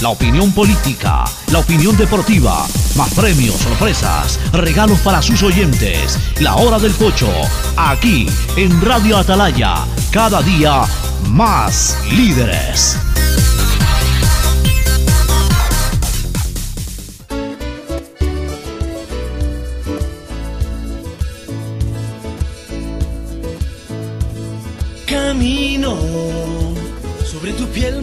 la opinión política, la opinión deportiva, más premios, sorpresas, regalos para sus oyentes. La hora del pocho, aquí en Radio Atalaya, cada día más líderes. Camino sobre tu piel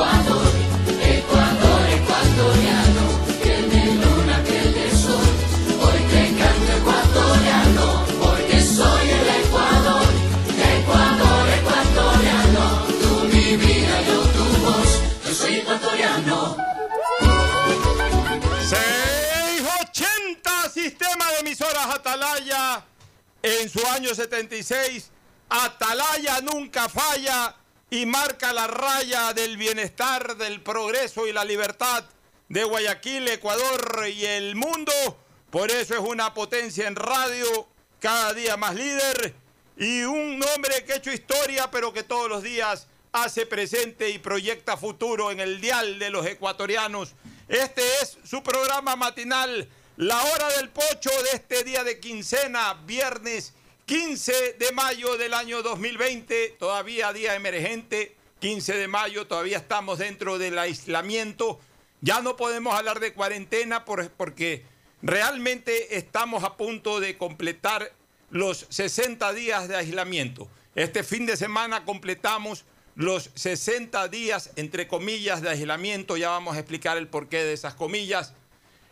Ecuador, Ecuador ecuatoriano, de luna, que de sol. Hoy te canto ecuatoriano, porque soy el Ecuador, Ecuador ecuatoriano, tú mi vida, yo tu voz, yo soy ecuatoriano. 680 Sistema de emisoras Atalaya en su año 76. Atalaya nunca falla y marca la raya del bienestar, del progreso y la libertad de Guayaquil, Ecuador y el mundo. Por eso es una potencia en radio, cada día más líder y un hombre que ha hecho historia, pero que todos los días hace presente y proyecta futuro en el dial de los ecuatorianos. Este es su programa matinal, La Hora del Pocho de este día de quincena, viernes 15 de mayo del año 2020, todavía día emergente, 15 de mayo, todavía estamos dentro del aislamiento. Ya no podemos hablar de cuarentena por- porque realmente estamos a punto de completar los 60 días de aislamiento. Este fin de semana completamos los 60 días, entre comillas, de aislamiento. Ya vamos a explicar el porqué de esas comillas.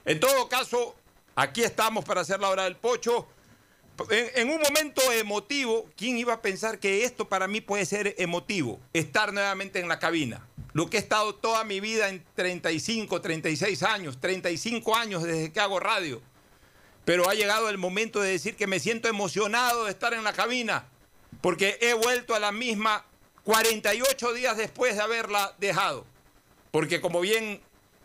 En todo caso, aquí estamos para hacer la hora del pocho. En, un momento emotivo, ¿quién iba a pensar que esto para mí puede ser emotivo? Estar nuevamente en la cabina. Lo que he estado toda mi vida en 35, 36 años, 35 años desde que hago radio. Pero ha llegado el momento de decir que me siento emocionado de estar en la cabina, porque he vuelto a la misma 48 días después de haberla dejado. Porque como bien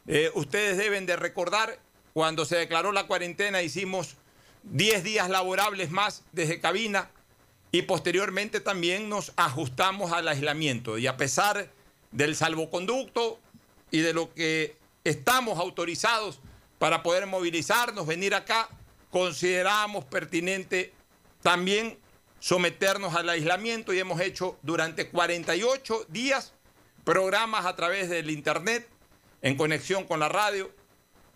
eh, ustedes deben de recordar, cuando se declaró la cuarentena hicimos 10 días laborables más desde cabina y posteriormente también nos ajustamos al aislamiento. Y a pesar del salvoconducto y de lo que estamos autorizados para poder movilizarnos, venir acá, consideramos pertinente también someternos al aislamiento y hemos hecho durante 48 días programas a través del internet en conexión con la radio,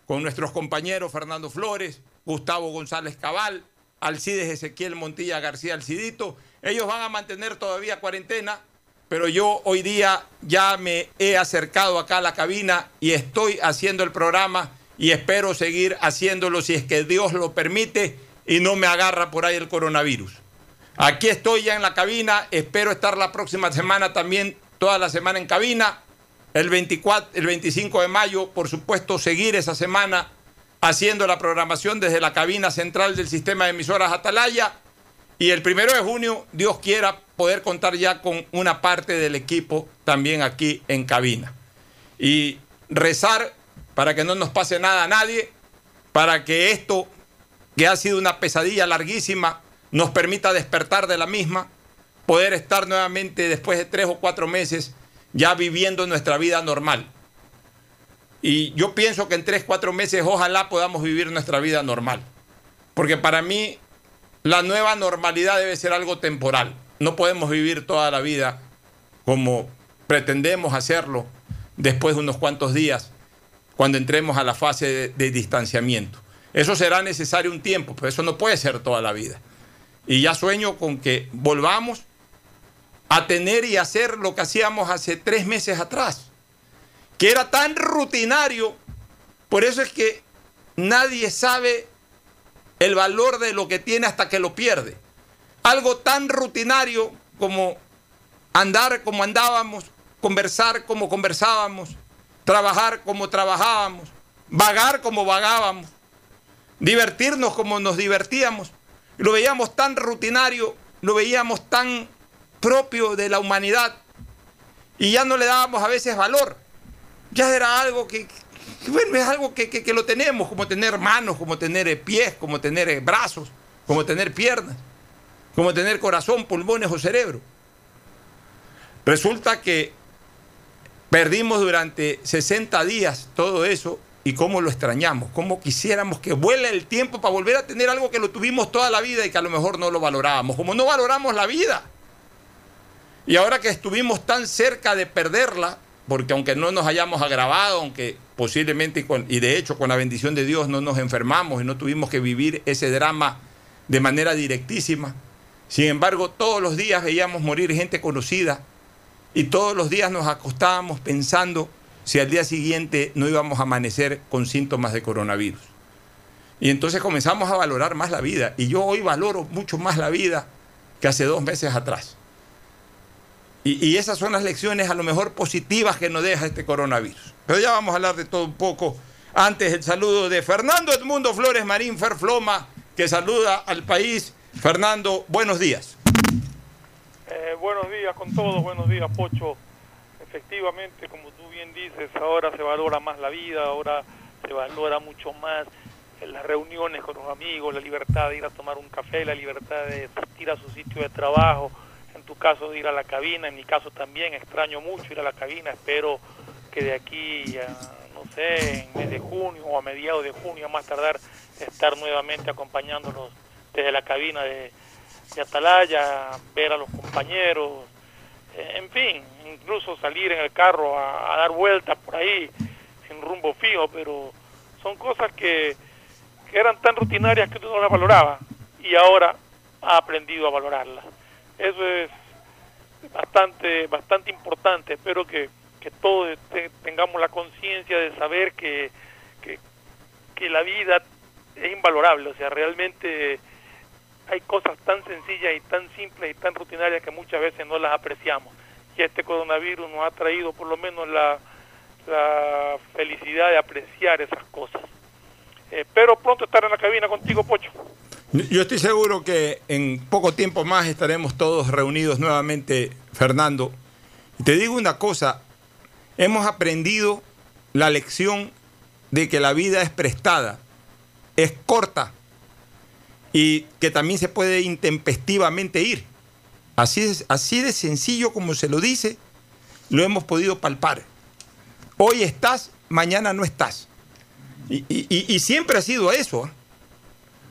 con nuestros compañeros Fernando Flores, Gustavo González Cabal, Alcides Ezequiel Montilla García Alcidito. Ellos van a mantener todavía cuarentena, pero yo hoy día ya me he acercado acá a la cabina y estoy haciendo el programa y espero seguir haciéndolo si es que Dios lo permite y no me agarra por ahí el coronavirus. Aquí estoy ya en la cabina, espero estar la próxima semana también, toda la semana en cabina. El, 24, el 25 de mayo, por supuesto, seguir esa semana haciendo la programación desde la cabina central del sistema de emisoras Atalaya y el primero de junio, Dios quiera poder contar ya con una parte del equipo también aquí en cabina. Y rezar para que no nos pase nada a nadie, para que esto, que ha sido una pesadilla larguísima, nos permita despertar de la misma, poder estar nuevamente después de tres o cuatro meses ya viviendo nuestra vida normal. Y yo pienso que en tres, cuatro meses ojalá podamos vivir nuestra vida normal. Porque para mí la nueva normalidad debe ser algo temporal. No podemos vivir toda la vida como pretendemos hacerlo después de unos cuantos días, cuando entremos a la fase de, distanciamiento. Eso será necesario un tiempo, pero eso no puede ser toda la vida. Y ya sueño con que volvamos a tener y hacer lo que hacíamos hace tres meses atrás, que era tan rutinario, por eso es que nadie sabe el valor de lo que tiene hasta que lo pierde. Algo tan rutinario como andar como andábamos, conversar como conversábamos, trabajar como trabajábamos, vagar como vagábamos, divertirnos como nos divertíamos. Lo veíamos tan rutinario, lo veíamos tan propio de la humanidad y ya no le dábamos a veces valor. Ya era algo que, bueno, es algo que, que, lo tenemos, como tener manos, como tener pies, como tener brazos, como tener piernas, como tener corazón, pulmones o cerebro. Resulta que perdimos durante 60 días todo eso y cómo lo extrañamos, cómo quisiéramos que vuele el tiempo para volver a tener algo que lo tuvimos toda la vida y que a lo mejor no lo valorábamos, como no valoramos la vida. Y ahora que estuvimos tan cerca de perderla, porque aunque no nos hayamos agravado, aunque posiblemente, y de hecho con la bendición de Dios no nos enfermamos y no tuvimos que vivir ese drama de manera directísima, sin embargo todos los días veíamos morir gente conocida y todos los días nos acostábamos pensando si al día siguiente no íbamos a amanecer con síntomas de coronavirus. Y entonces comenzamos a valorar más la vida. Y yo hoy valoro mucho más la vida que hace dos meses atrás. Y, esas son las lecciones a lo mejor positivas que nos deja este coronavirus. Pero ya vamos a hablar de todo un poco. Antes el saludo de Fernando Edmundo Flores Marín Ferfloma, que saluda al país. Fernando, buenos días. Eh, buenos días con todos, buenos días Pocho. Efectivamente, como tú bien dices, ahora se valora más la vida, ahora se valora mucho más las reuniones con los amigos, la libertad de ir a tomar un café, la libertad de ir a su sitio de trabajo, tu caso ir a la cabina, en mi caso también extraño mucho ir a la cabina, espero que de aquí a, no sé, en mes de junio o a mediados de junio, a más tardar, estar nuevamente acompañándolos desde la cabina de, Atalaya, ver a los compañeros, eh, en fin, incluso salir en el carro a, dar vueltas por ahí sin rumbo fijo, pero son cosas que, que eran tan rutinarias que uno no las valoraba y ahora ha aprendido a valorarlas. Eso es bastante, bastante importante. Espero que, que todos tengamos la conciencia de saber que, que, la vida es invalorable. O sea, realmente hay cosas tan sencillas y tan simples y tan rutinarias que muchas veces no las apreciamos. Y este coronavirus nos ha traído por lo menos la, la felicidad de apreciar esas cosas. Espero pronto estar en la cabina contigo, Pocho. Yo estoy seguro que en poco tiempo más estaremos todos reunidos nuevamente, Fernando. Y te digo una cosa, hemos aprendido la lección de que la vida es prestada, es corta y que también se puede intempestivamente ir. Así, así de sencillo como se lo dice, lo hemos podido palpar. Hoy estás, mañana no estás. Y, siempre ha sido eso. ¿eh?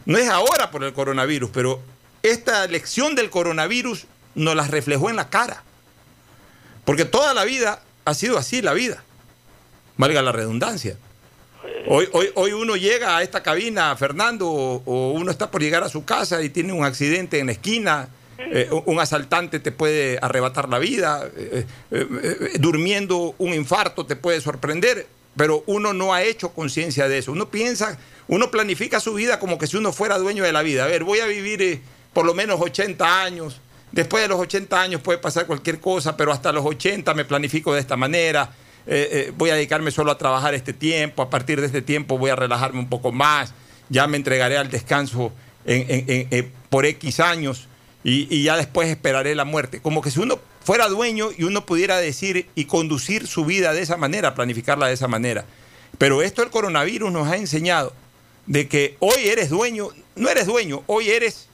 No es ahora por el coronavirus, pero esta lección del coronavirus nos la reflejó en la cara. Porque toda la vida ha sido así la vida. Valga la redundancia. Hoy, hoy, hoy uno llega a esta cabina, Fernando, o, uno está por llegar a su casa y tiene un accidente en la esquina, eh, un asaltante te puede arrebatar la vida, eh, eh, durmiendo un infarto te puede sorprender, pero uno no ha hecho conciencia de eso. Uno piensa uno planifica su vida como que si uno fuera dueño de la vida. A ver, voy a vivir eh, por lo menos 80 años. Después de los 80 años puede pasar cualquier cosa, pero hasta los 80 me planifico de esta manera. Eh, eh, voy a dedicarme solo a trabajar este tiempo. A partir de este tiempo voy a relajarme un poco más. Ya me entregaré al descanso por X años. y, y ya después esperaré la muerte. Como que si uno fuera dueño y uno pudiera decir y conducir su vida de esa manera, planificarla de esa manera. Pero esto el coronavirus nos ha enseñado de que hoy eres dueño, no eres dueño, hoy eres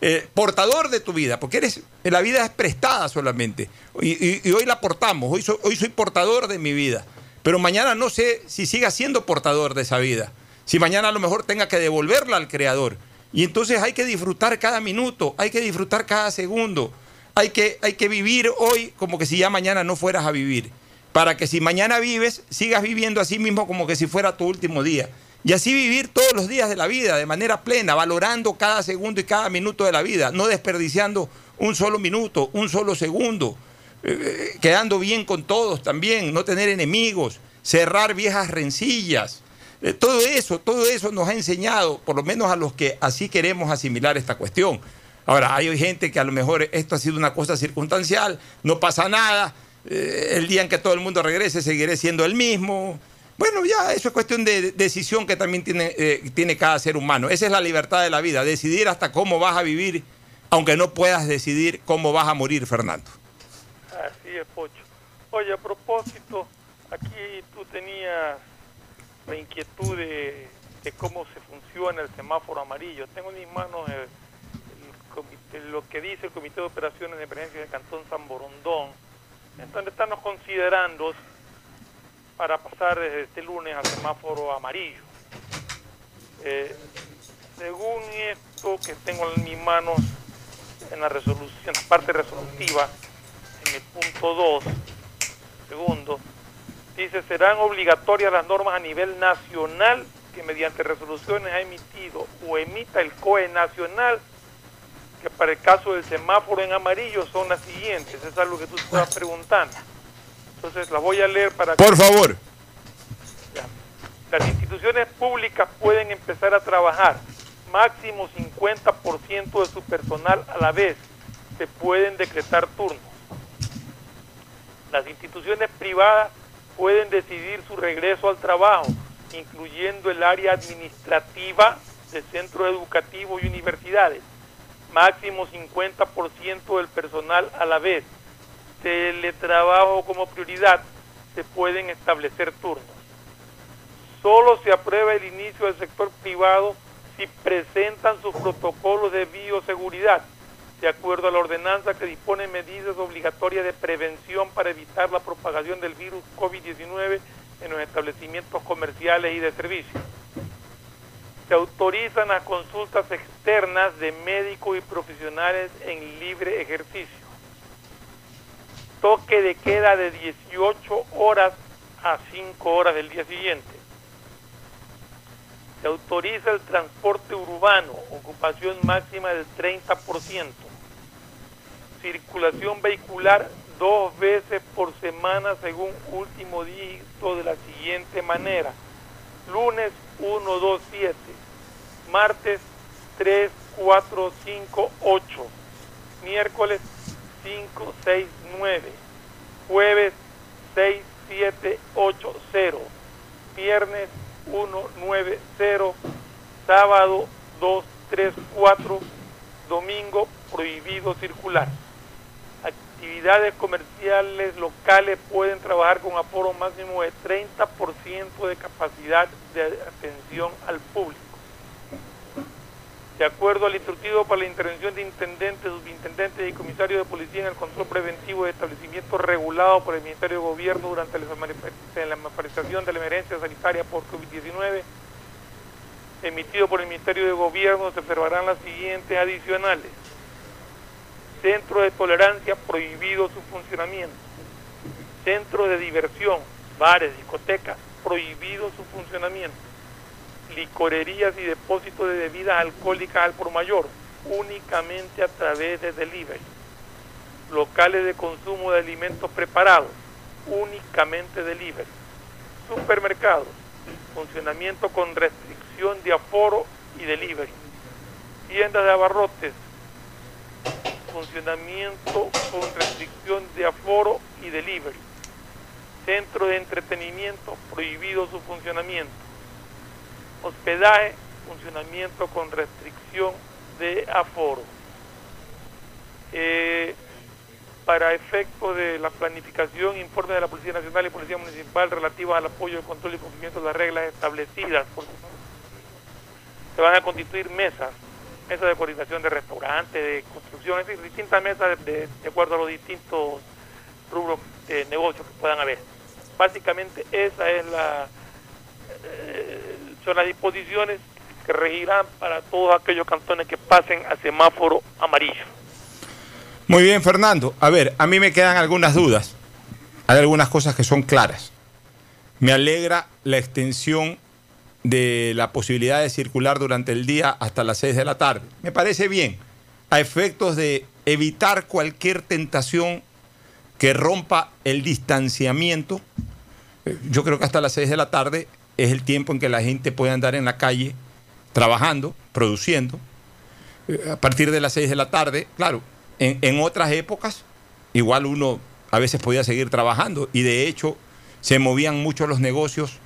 eh, portador de tu vida, porque eres, la vida es prestada solamente. Y, hoy la portamos, hoy, hoy soy portador de mi vida. Pero mañana no sé si siga siendo portador de esa vida. Si mañana a lo mejor tenga que devolverla al Creador. Y entonces hay que disfrutar cada minuto, hay que disfrutar cada segundo. Hay que, hay que vivir hoy como que si ya mañana no fueras a vivir. Para que si mañana vives, sigas viviendo así mismo como que si fuera tu último día. Y así vivir todos los días de la vida de manera plena, valorando cada segundo y cada minuto de la vida, no desperdiciando un solo minuto, un solo segundo, eh, quedando bien con todos también, no tener enemigos, cerrar viejas rencillas. Eh, todo eso, todo eso nos ha enseñado, por lo menos a los que así queremos asimilar esta cuestión. Ahora, hay gente que a lo mejor esto ha sido una cosa circunstancial, no pasa nada, eh, el día en que todo el mundo regrese seguiré siendo el mismo. Bueno, ya, eso es cuestión de de decisión que también tiene, eh, tiene cada ser humano. Esa es la libertad de la vida, decidir hasta cómo vas a vivir, aunque no puedas decidir cómo vas a morir, Fernando. Así es, Pocho. Oye, a propósito, aquí tú tenías la inquietud de, de cómo se funciona el semáforo amarillo. Tengo en mis manos el- el comité- lo que dice el Comité de Operaciones de Emergencia del Cantón San Borondón, en donde estamos considerando para pasar desde este lunes al semáforo amarillo. Eh, según esto que tengo en mis manos en la resolución, la parte resolutiva, en el punto 2, segundo, dice, serán obligatorias las normas a nivel nacional que mediante resoluciones ha emitido o emita el COE nacional, que para el caso del semáforo en amarillo son las siguientes, es algo que tú estás preguntando. Entonces la voy a leer para que Por favor. ya. Las instituciones públicas pueden empezar a trabajar máximo 50% de su personal a la vez. Se pueden decretar turnos. Las instituciones privadas pueden decidir su regreso al trabajo, incluyendo el área administrativa de centros educativos y universidades. Máximo 50% del personal a la vez. Teletrabajo como prioridad. Se pueden establecer turnos solo se aprueba el inicio del sector privado si presentan sus protocolos de bioseguridad, de acuerdo a la ordenanza que dispone medidas obligatorias de prevención para evitar la propagación del virus COVID-19 en los establecimientos comerciales y de servicios. Se autorizan las consultas externas de médicos y profesionales en libre ejercicio. Toque de queda de 18 horas a 5 horas del día siguiente se autoriza el transporte urbano, ocupación máxima del 30%. Circulación vehicular dos veces por semana según último dígito de la siguiente manera. Lunes 1, 2, 7. Martes 3, 4, 5, 8. Miércoles 5, 6, 9. Jueves 6, 7, 8, 0. Viernes 190, sábado 234, domingo prohibido circular. Actividades comerciales locales pueden trabajar con aforo máximo de 30% de capacidad de atención al público. De acuerdo al instructivo para la intervención de intendentes, subintendentes y comisarios de policía en el control preventivo de establecimientos regulados por el Ministerio de Gobierno durante la manifestación- de la emergencia sanitaria por COVID-19, emitido por el Ministerio de Gobierno, se observarán las siguientes adicionales. Centro de tolerancia prohibido su funcionamiento. Centro de diversión, bares, discotecas, prohibido su funcionamiento licorerías y depósitos de bebidas alcohólicas al por mayor, únicamente a través de delivery. Locales de consumo de alimentos preparados, únicamente delivery. Supermercados, funcionamiento con restricción de aforo y delivery. Tiendas de abarrotes, funcionamiento con restricción de aforo y delivery. Centro de entretenimiento, prohibido su funcionamiento hospedaje, funcionamiento con restricción de aforo. para efecto de la planificación, informe de la Policía Nacional y Policía Municipal relativos al apoyo, control y cumplimiento de las reglas establecidas. Se van a constituir mesas, mesas de coordinación de restaurantes, de construcción, es decir, distintas mesas de, de acuerdo a los distintos rubros de negocio que puedan haber. Básicamente esa es la eh, las disposiciones que regirán para todos aquellos cantones que pasen a semáforo amarillo. Muy bien, Fernando. A ver, a mí me quedan algunas dudas. Hay algunas cosas que son claras. Me alegra la extensión de la posibilidad de circular durante el día hasta las 6 de la tarde. Me parece bien, a efectos de evitar cualquier tentación que rompa el distanciamiento. Eh, Yo creo que hasta las 6 de la tarde es el tiempo en que la gente puede andar en la calle trabajando, produciendo. Eh, A partir de las 6 de la tarde, claro, en, otras épocas igual uno a veces podía seguir trabajando y de hecho se movían mucho los negocios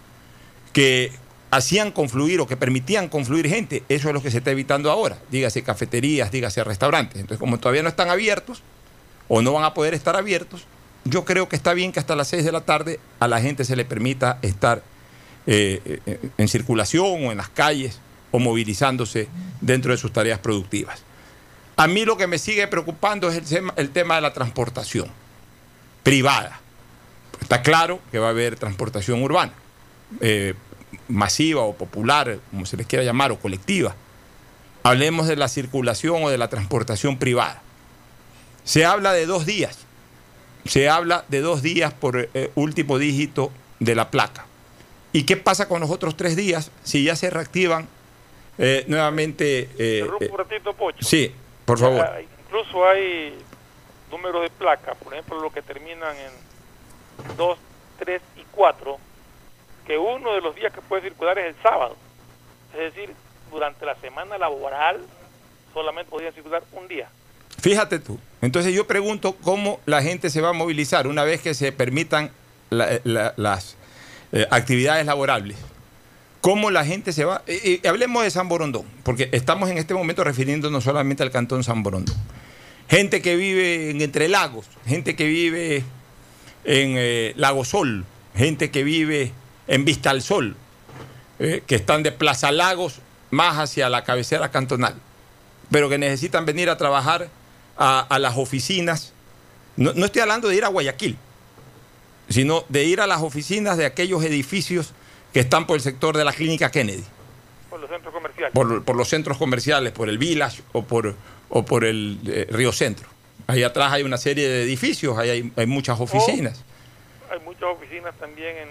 que hacían confluir o que permitían confluir gente. Eso es lo que se está evitando ahora. Dígase cafeterías, dígase restaurantes. Entonces, como todavía no están abiertos o no van a poder estar abiertos, yo creo que está bien que hasta las 6 de la tarde a la gente se le permita estar eh, eh, en circulación o en las calles o movilizándose dentro de sus tareas productivas. A mí lo que me sigue preocupando es el tema, de la transportación privada. Está claro que va a haber transportación urbana, eh, masiva o popular, como se les quiera llamar, o colectiva. Hablemos de la circulación o de la transportación privada. Se habla de dos días. Se habla de dos días por último dígito de la placa. ¿Y qué pasa con los otros tres días si ya se reactivan eh, nuevamente? eh, Interrumpo eh, un ratito, Pocho. sí, por favor. Ah, Incluso hay números de placa, por ejemplo, los que terminan en 2, 3 y 4, que uno de los días que puede circular es el sábado. Es decir, durante la semana laboral solamente podían circular un día. Fíjate tú. Entonces yo pregunto cómo la gente se va a movilizar una vez que se permitan la- la- las eh, actividades laborables. ¿Cómo la gente se va? Eh, hablemos de San Borondón, porque estamos en este momento refiriéndonos solamente al cantón San Borondón. Gente que vive en Entre Lagos, gente que vive en eh, Lago Sol, gente que vive en Vista al Sol, eh, que están de Plaza Lagos más hacia la cabecera cantonal pero que necesitan venir a trabajar a, a las oficinas. No, no estoy hablando de ir a Guayaquil, sino de ir a las oficinas de aquellos edificios que están por el sector de la clínica Kennedy, Por los centros comerciales. por, por los centros comerciales, por el Village o por, o por el eh, Río Centro. Ahí atrás hay una serie de edificios, ahí hay, hay muchas oficinas. Hay muchas oficinas también en,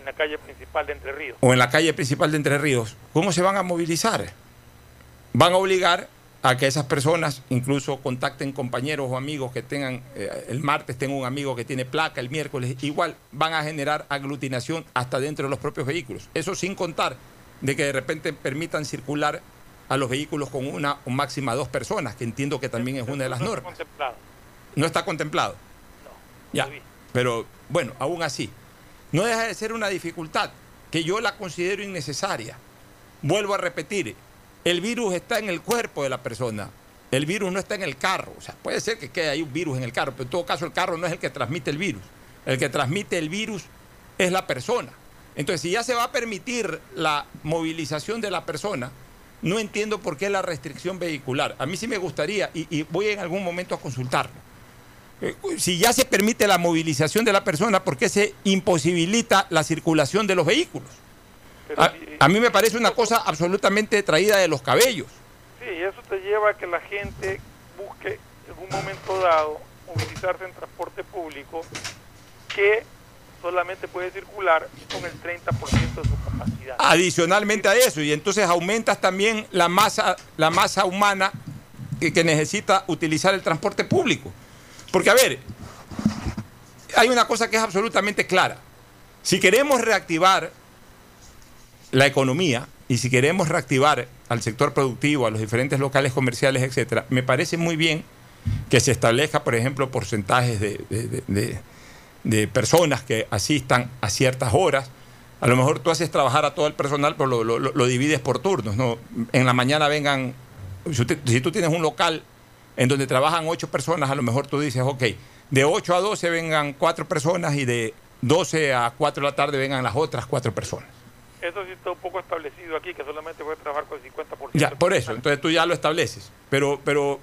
en la calle principal de Entre Ríos. o en la calle principal de Entre Ríos, ¿cómo se van a movilizar? Van a obligar a que esas personas incluso contacten compañeros o amigos que tengan, eh, el martes tengo un amigo que tiene placa, el miércoles, igual van a generar aglutinación hasta dentro de los propios vehículos. Eso sin contar de que de repente permitan circular a los vehículos con una o máxima dos personas, que entiendo que también es una de las No está normas. contemplado. No está contemplado. Ya, todavía. pero bueno, aún así, no deja de ser una dificultad que yo la considero innecesaria. Vuelvo a repetir, el virus está en el cuerpo de la persona, el virus no está en el carro. O sea, puede ser que quede ahí un virus en el carro, pero en todo caso el carro no es el que transmite el virus. El que transmite el virus es la persona. Entonces, si ya se va a permitir la movilización de la persona, no entiendo por qué la restricción vehicular. A mí sí me gustaría, y, y voy en algún momento a consultarlo. Eh, Si ya se permite la movilización de la persona, ¿por qué se imposibilita la circulación de los vehículos? Pero A, mí me parece una cosa absolutamente traída de los cabellos. Sí, eso te lleva a que la gente busque en un momento dado movilizarse en transporte público que solamente puede circular con el 30% de su capacidad. Adicionalmente a eso, y entonces aumentas también la masa, la masa humana que, que necesita utilizar el transporte público. Porque, a ver, hay una cosa que es absolutamente clara. Si queremos reactivar la economía y si queremos reactivar al sector productivo, a los diferentes locales comerciales, etcétera, me parece muy bien que se establezca, por ejemplo, porcentajes de, de- personas que asistan a ciertas horas. A lo mejor tú haces trabajar a todo el personal, pero lo divides por turnos. ¿no? En la mañana vengan, si, usted- si tú tienes un local en donde trabajan ocho personas, a lo mejor tú dices, ok, de 8 a 12 vengan cuatro personas y de 12 a 4 de la tarde vengan las otras cuatro personas. Eso sí está un poco establecido aquí, que solamente puede trabajar con el 50%. Ya, por eso, entonces tú ya lo estableces. Pero, pero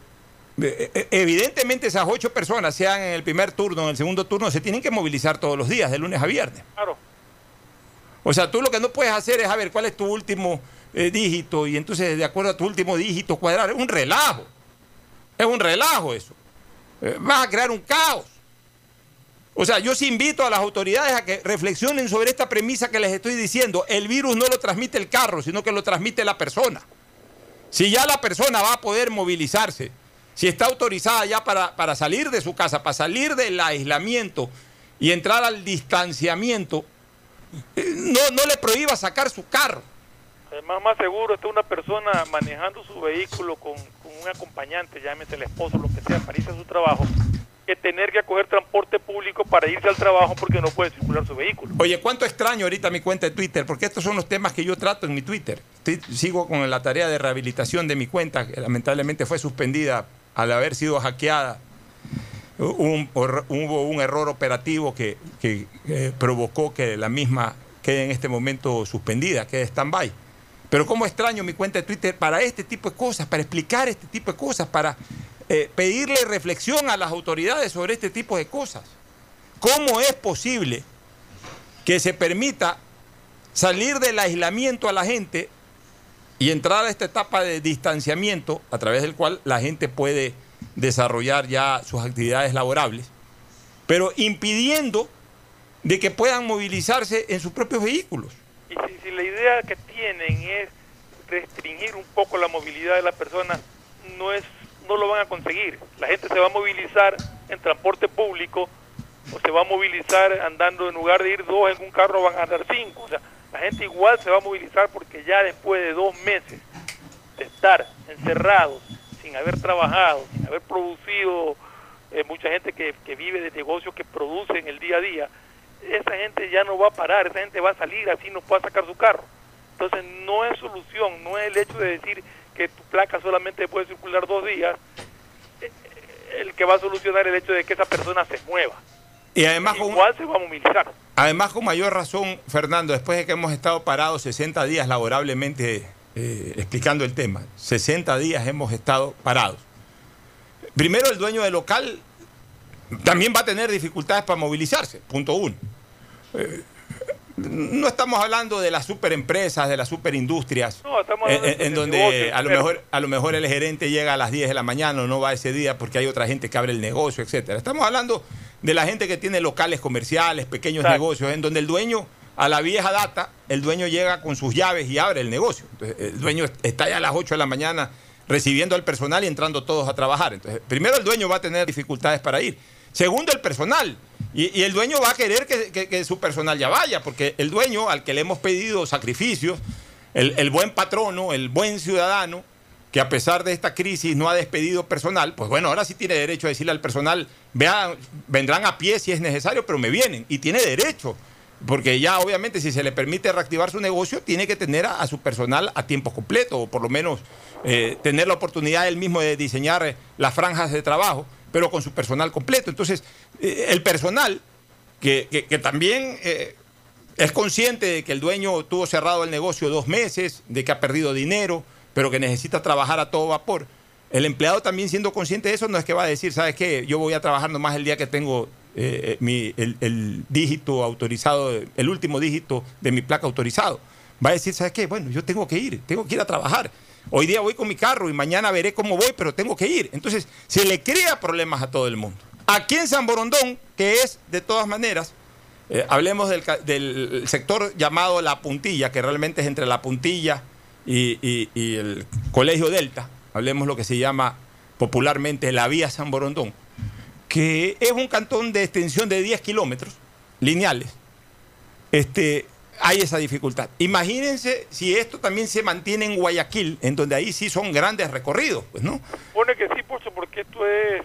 eh, eh, evidentemente esas ocho personas, sean en el primer turno o en el segundo turno, se tienen que movilizar todos los días, de lunes a viernes. Claro. O sea, tú lo que no puedes hacer es a ver cuál es tu último eh, dígito y entonces de acuerdo a tu último dígito cuadrar. Es un relajo. Es un relajo eso. vas a crear un caos. O sea, yo sí invito a las autoridades a que reflexionen sobre esta premisa que les estoy diciendo. El virus no lo transmite el carro, sino que lo transmite la persona. Si ya la persona va a poder movilizarse, si está autorizada ya para, para salir de su casa, para salir del aislamiento y entrar al distanciamiento, eh, no, no le prohíba sacar su carro. Además, más seguro está una persona manejando su vehículo con, con un acompañante, llámese el esposo, lo que sea, para irse a su trabajo, que tener que acoger transporte público para irse al trabajo porque no puede circular su vehículo. Oye, cuánto extraño ahorita mi cuenta de Twitter, porque estos son los temas que yo trato en mi Twitter. Sigo con la tarea de rehabilitación de mi cuenta, que lamentablemente fue suspendida al haber sido hackeada. Hubo un error operativo que, provocó que la misma quede en este momento suspendida, quede stand-by. Pero cómo extraño mi cuenta de Twitter para este tipo de cosas, para explicar este tipo de cosas, para eh, pedirle reflexión a las autoridades sobre este tipo de cosas. ¿Cómo es posible que se permita salir del aislamiento a la gente y entrar a esta etapa de distanciamiento a través del cual la gente puede desarrollar ya sus actividades laborables, pero impidiendo de que puedan movilizarse en sus propios vehículos? Y si, si la idea que tienen es restringir un poco la movilidad de las personas, no es no lo van a conseguir. La gente se va a movilizar en transporte público o se va a movilizar andando en lugar de ir dos en un carro van a andar cinco. O sea, la gente igual se va a movilizar porque ya después de dos meses de estar encerrados, sin haber trabajado, sin haber producido, eh, mucha gente que, que vive de negocios que producen el día a día, esa gente ya no va a parar, esa gente va a salir así no pueda sacar su carro. Entonces no es solución, no es el hecho de decir que tu placa solamente puede circular dos días, eh, el que va a solucionar el hecho de que esa persona se mueva. Y además con, Igual se va a movilizar. además con mayor razón, Fernando, después de que hemos estado parados 60 días laborablemente eh, explicando el tema, 60 días hemos estado parados. Primero el dueño del local también va a tener dificultades para movilizarse, punto uno. Eh, no estamos hablando de las superempresas, de las superindustrias, No, estamos en, donde a lo, mejor, a lo mejor el gerente llega a las 10 de la mañana o no va ese día porque hay otra gente que abre el negocio, etcétera. Estamos hablando de la gente que tiene locales comerciales, pequeños Exacto. negocios, en donde el dueño, a la vieja data, el dueño llega con sus llaves y abre el negocio. Entonces, el dueño está ya a las 8 de la mañana recibiendo al personal y entrando todos a trabajar. Entonces, primero el dueño va a tener dificultades para ir. Segundo, el personal. Y, el dueño va a querer que, su personal ya vaya, porque el dueño al que le hemos pedido sacrificios, el, buen patrono, el buen ciudadano, que a pesar de esta crisis no ha despedido personal, pues bueno, ahora sí tiene derecho a decirle al personal, vean, vendrán a pie si es necesario, pero me vienen. Y tiene derecho, porque ya obviamente si se le permite reactivar su negocio, tiene que tener a, a su personal a tiempo completo, o por lo menos eh, tener la oportunidad él mismo de diseñar eh, las franjas de trabajo, pero con su personal completo. Entonces, eh, el personal, que, también... eh, es consciente de que el dueño tuvo cerrado el negocio dos meses, de que ha perdido dinero, pero que necesita trabajar a todo vapor. El empleado también siendo consciente de eso no es que va a decir, ¿sabes qué? Yo voy a trabajar nomás el día que tengo eh, mi- el, el dígito autorizado, el último dígito de mi placa autorizado. Va a decir, ¿sabes qué? Bueno, yo tengo que ir, tengo que ir a trabajar. Hoy día voy con mi carro y mañana veré cómo voy, pero tengo que ir. Entonces, se le crea problemas a todo el mundo. Aquí en San Borondón, que es de todas maneras eh, hablemos del, sector llamado La Puntilla, que realmente es entre La Puntilla y, y- y el Colegio Delta. Hablemos lo que se llama popularmente la Vía San Borondón, que es un cantón de extensión de 10 kilómetros lineales. Este, hay esa dificultad. Imagínense si esto también se mantiene en Guayaquil, en donde ahí sí son grandes recorridos, pues, ¿no? Pone que sí, Pocho, porque esto es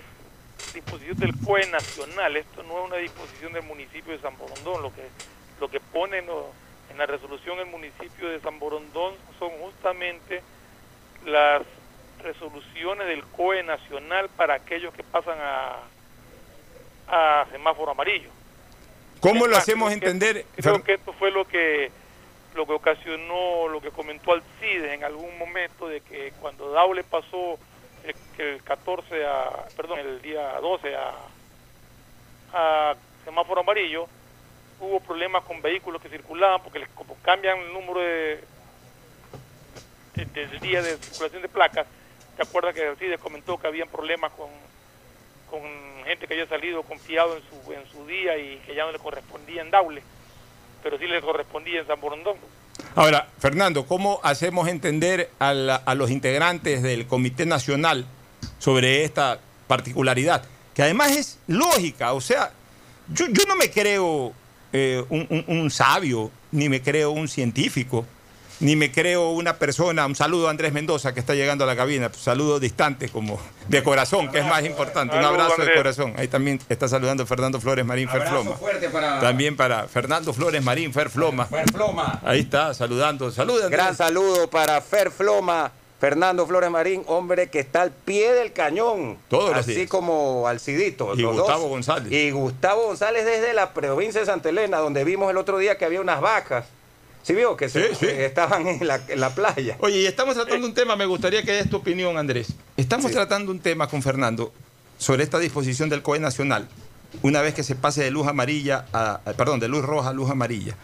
disposición del COE nacional, esto no es una disposición del municipio de San Borondón, lo que lo que pone en la resolución el municipio de San Borondón son justamente las resoluciones del COE nacional para aquellos que pasan a, a semáforo amarillo. ¿Cómo lo hacemos entender? creo que esto fue lo que lo que ocasionó, lo que comentó Alcides en algún momento de que cuando Daule pasó el, que el 14 a, perdón, el día 12 a, a semáforo amarillo, hubo problemas con vehículos que circulaban porque les, como cambian el número de, de- del día de circulación de placas, ¿te acuerdas que Alcides comentó que habían problemas con, con gente que había salido confiado en su, en su día y que ya no le correspondía en Daule, pero sí le correspondía en San Borondón? Ahora, Fernando, ¿cómo hacemos entender a, a los integrantes del Comité Nacional sobre esta particularidad? Que además es lógica, o sea, yo, yo no me creo eh, un- un sabio, ni me creo un científico, ni me creo una persona, un saludo a Andrés Mendoza que está llegando a la cabina, saludo distante como de corazón, que es más importante, un abrazo de corazón. Ahí también está saludando Fernando Flores Marín Ferfloma. para También para Fernando Flores Marín Ferfloma. Floma. Ahí está, saludando. Saluda. Andrés. Gran saludo para Fer Floma, Fernando Flores Marín, hombre que está al pie del cañón. Todos los Así días. como Alcidito. Y los Gustavo González. Y Gustavo González desde la provincia de Santa Elena, donde vimos el otro día que había unas vacas. ¿Sí vio? Que se- Sí, sí. que estaban en la, en la playa. Oye, y estamos tratando un tema, me gustaría que des tu opinión, Andrés. Estamos Sí. tratando un tema con Fernando sobre esta disposición del COE Nacional, una vez que se pase de luz amarilla a, a- perdón, de luz roja a luz amarilla.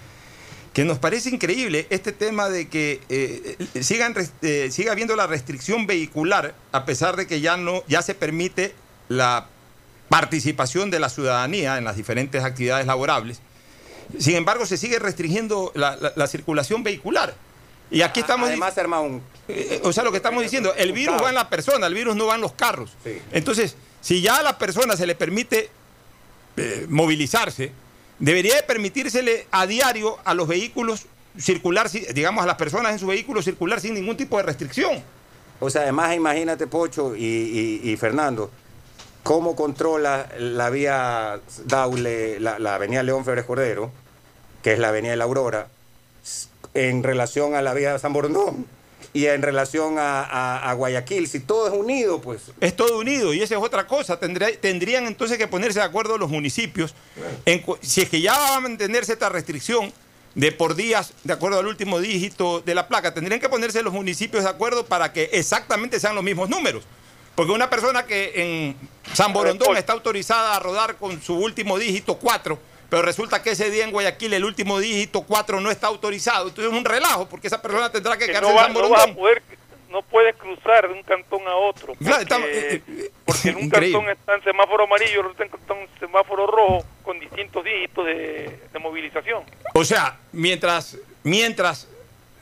Que nos parece increíble este tema de que eh, eh, sigan, eh, siga habiendo la restricción vehicular, a pesar de que ya no, ya se permite la participación de la ciudadanía en las diferentes actividades laborables. Sin embargo, se sigue restringiendo la, la- la circulación vehicular. Y aquí estamos Además, hermano, eh, o sea, lo que estamos diciendo, el virus va en la persona, el virus no va en los carros. Sí. Entonces, si ya a la persona se le permite eh, movilizarse, debería de permitírsele a diario a los vehículos circular, digamos, a las personas en su vehículo circular sin ningún tipo de restricción. O sea, además imagínate, Pocho y, y- y Fernando, cómo controla la vía Daule, la, la avenida León Febres Cordero, que es la avenida de la Aurora, en relación a la vía San Borondón y en relación a, a- a Guayaquil. Si todo es unido, pues Es todo unido y esa es otra cosa. Tendría- tendrían entonces que ponerse de acuerdo los municipios. en si es que ya va a mantenerse esta restricción de por días, de acuerdo al último dígito de la placa, tendrían que ponerse los municipios de acuerdo para que exactamente sean los mismos números. Porque una persona que en San Borondón está autorizada a rodar con su último dígito 4, pero resulta que ese día en Guayaquil el último dígito 4 no está autorizado. Entonces es un relajo, porque esa persona tendrá que que quedarse no, en va, San no Borondón. vas a poder, no puedes cruzar de un cantón a otro. Porque, Claro, estamos- eh, eh, porque en un increíble. cantón está en semáforo amarillo, otro está en semáforo rojo con distintos dígitos de, de movilización. O sea, mientras, mientras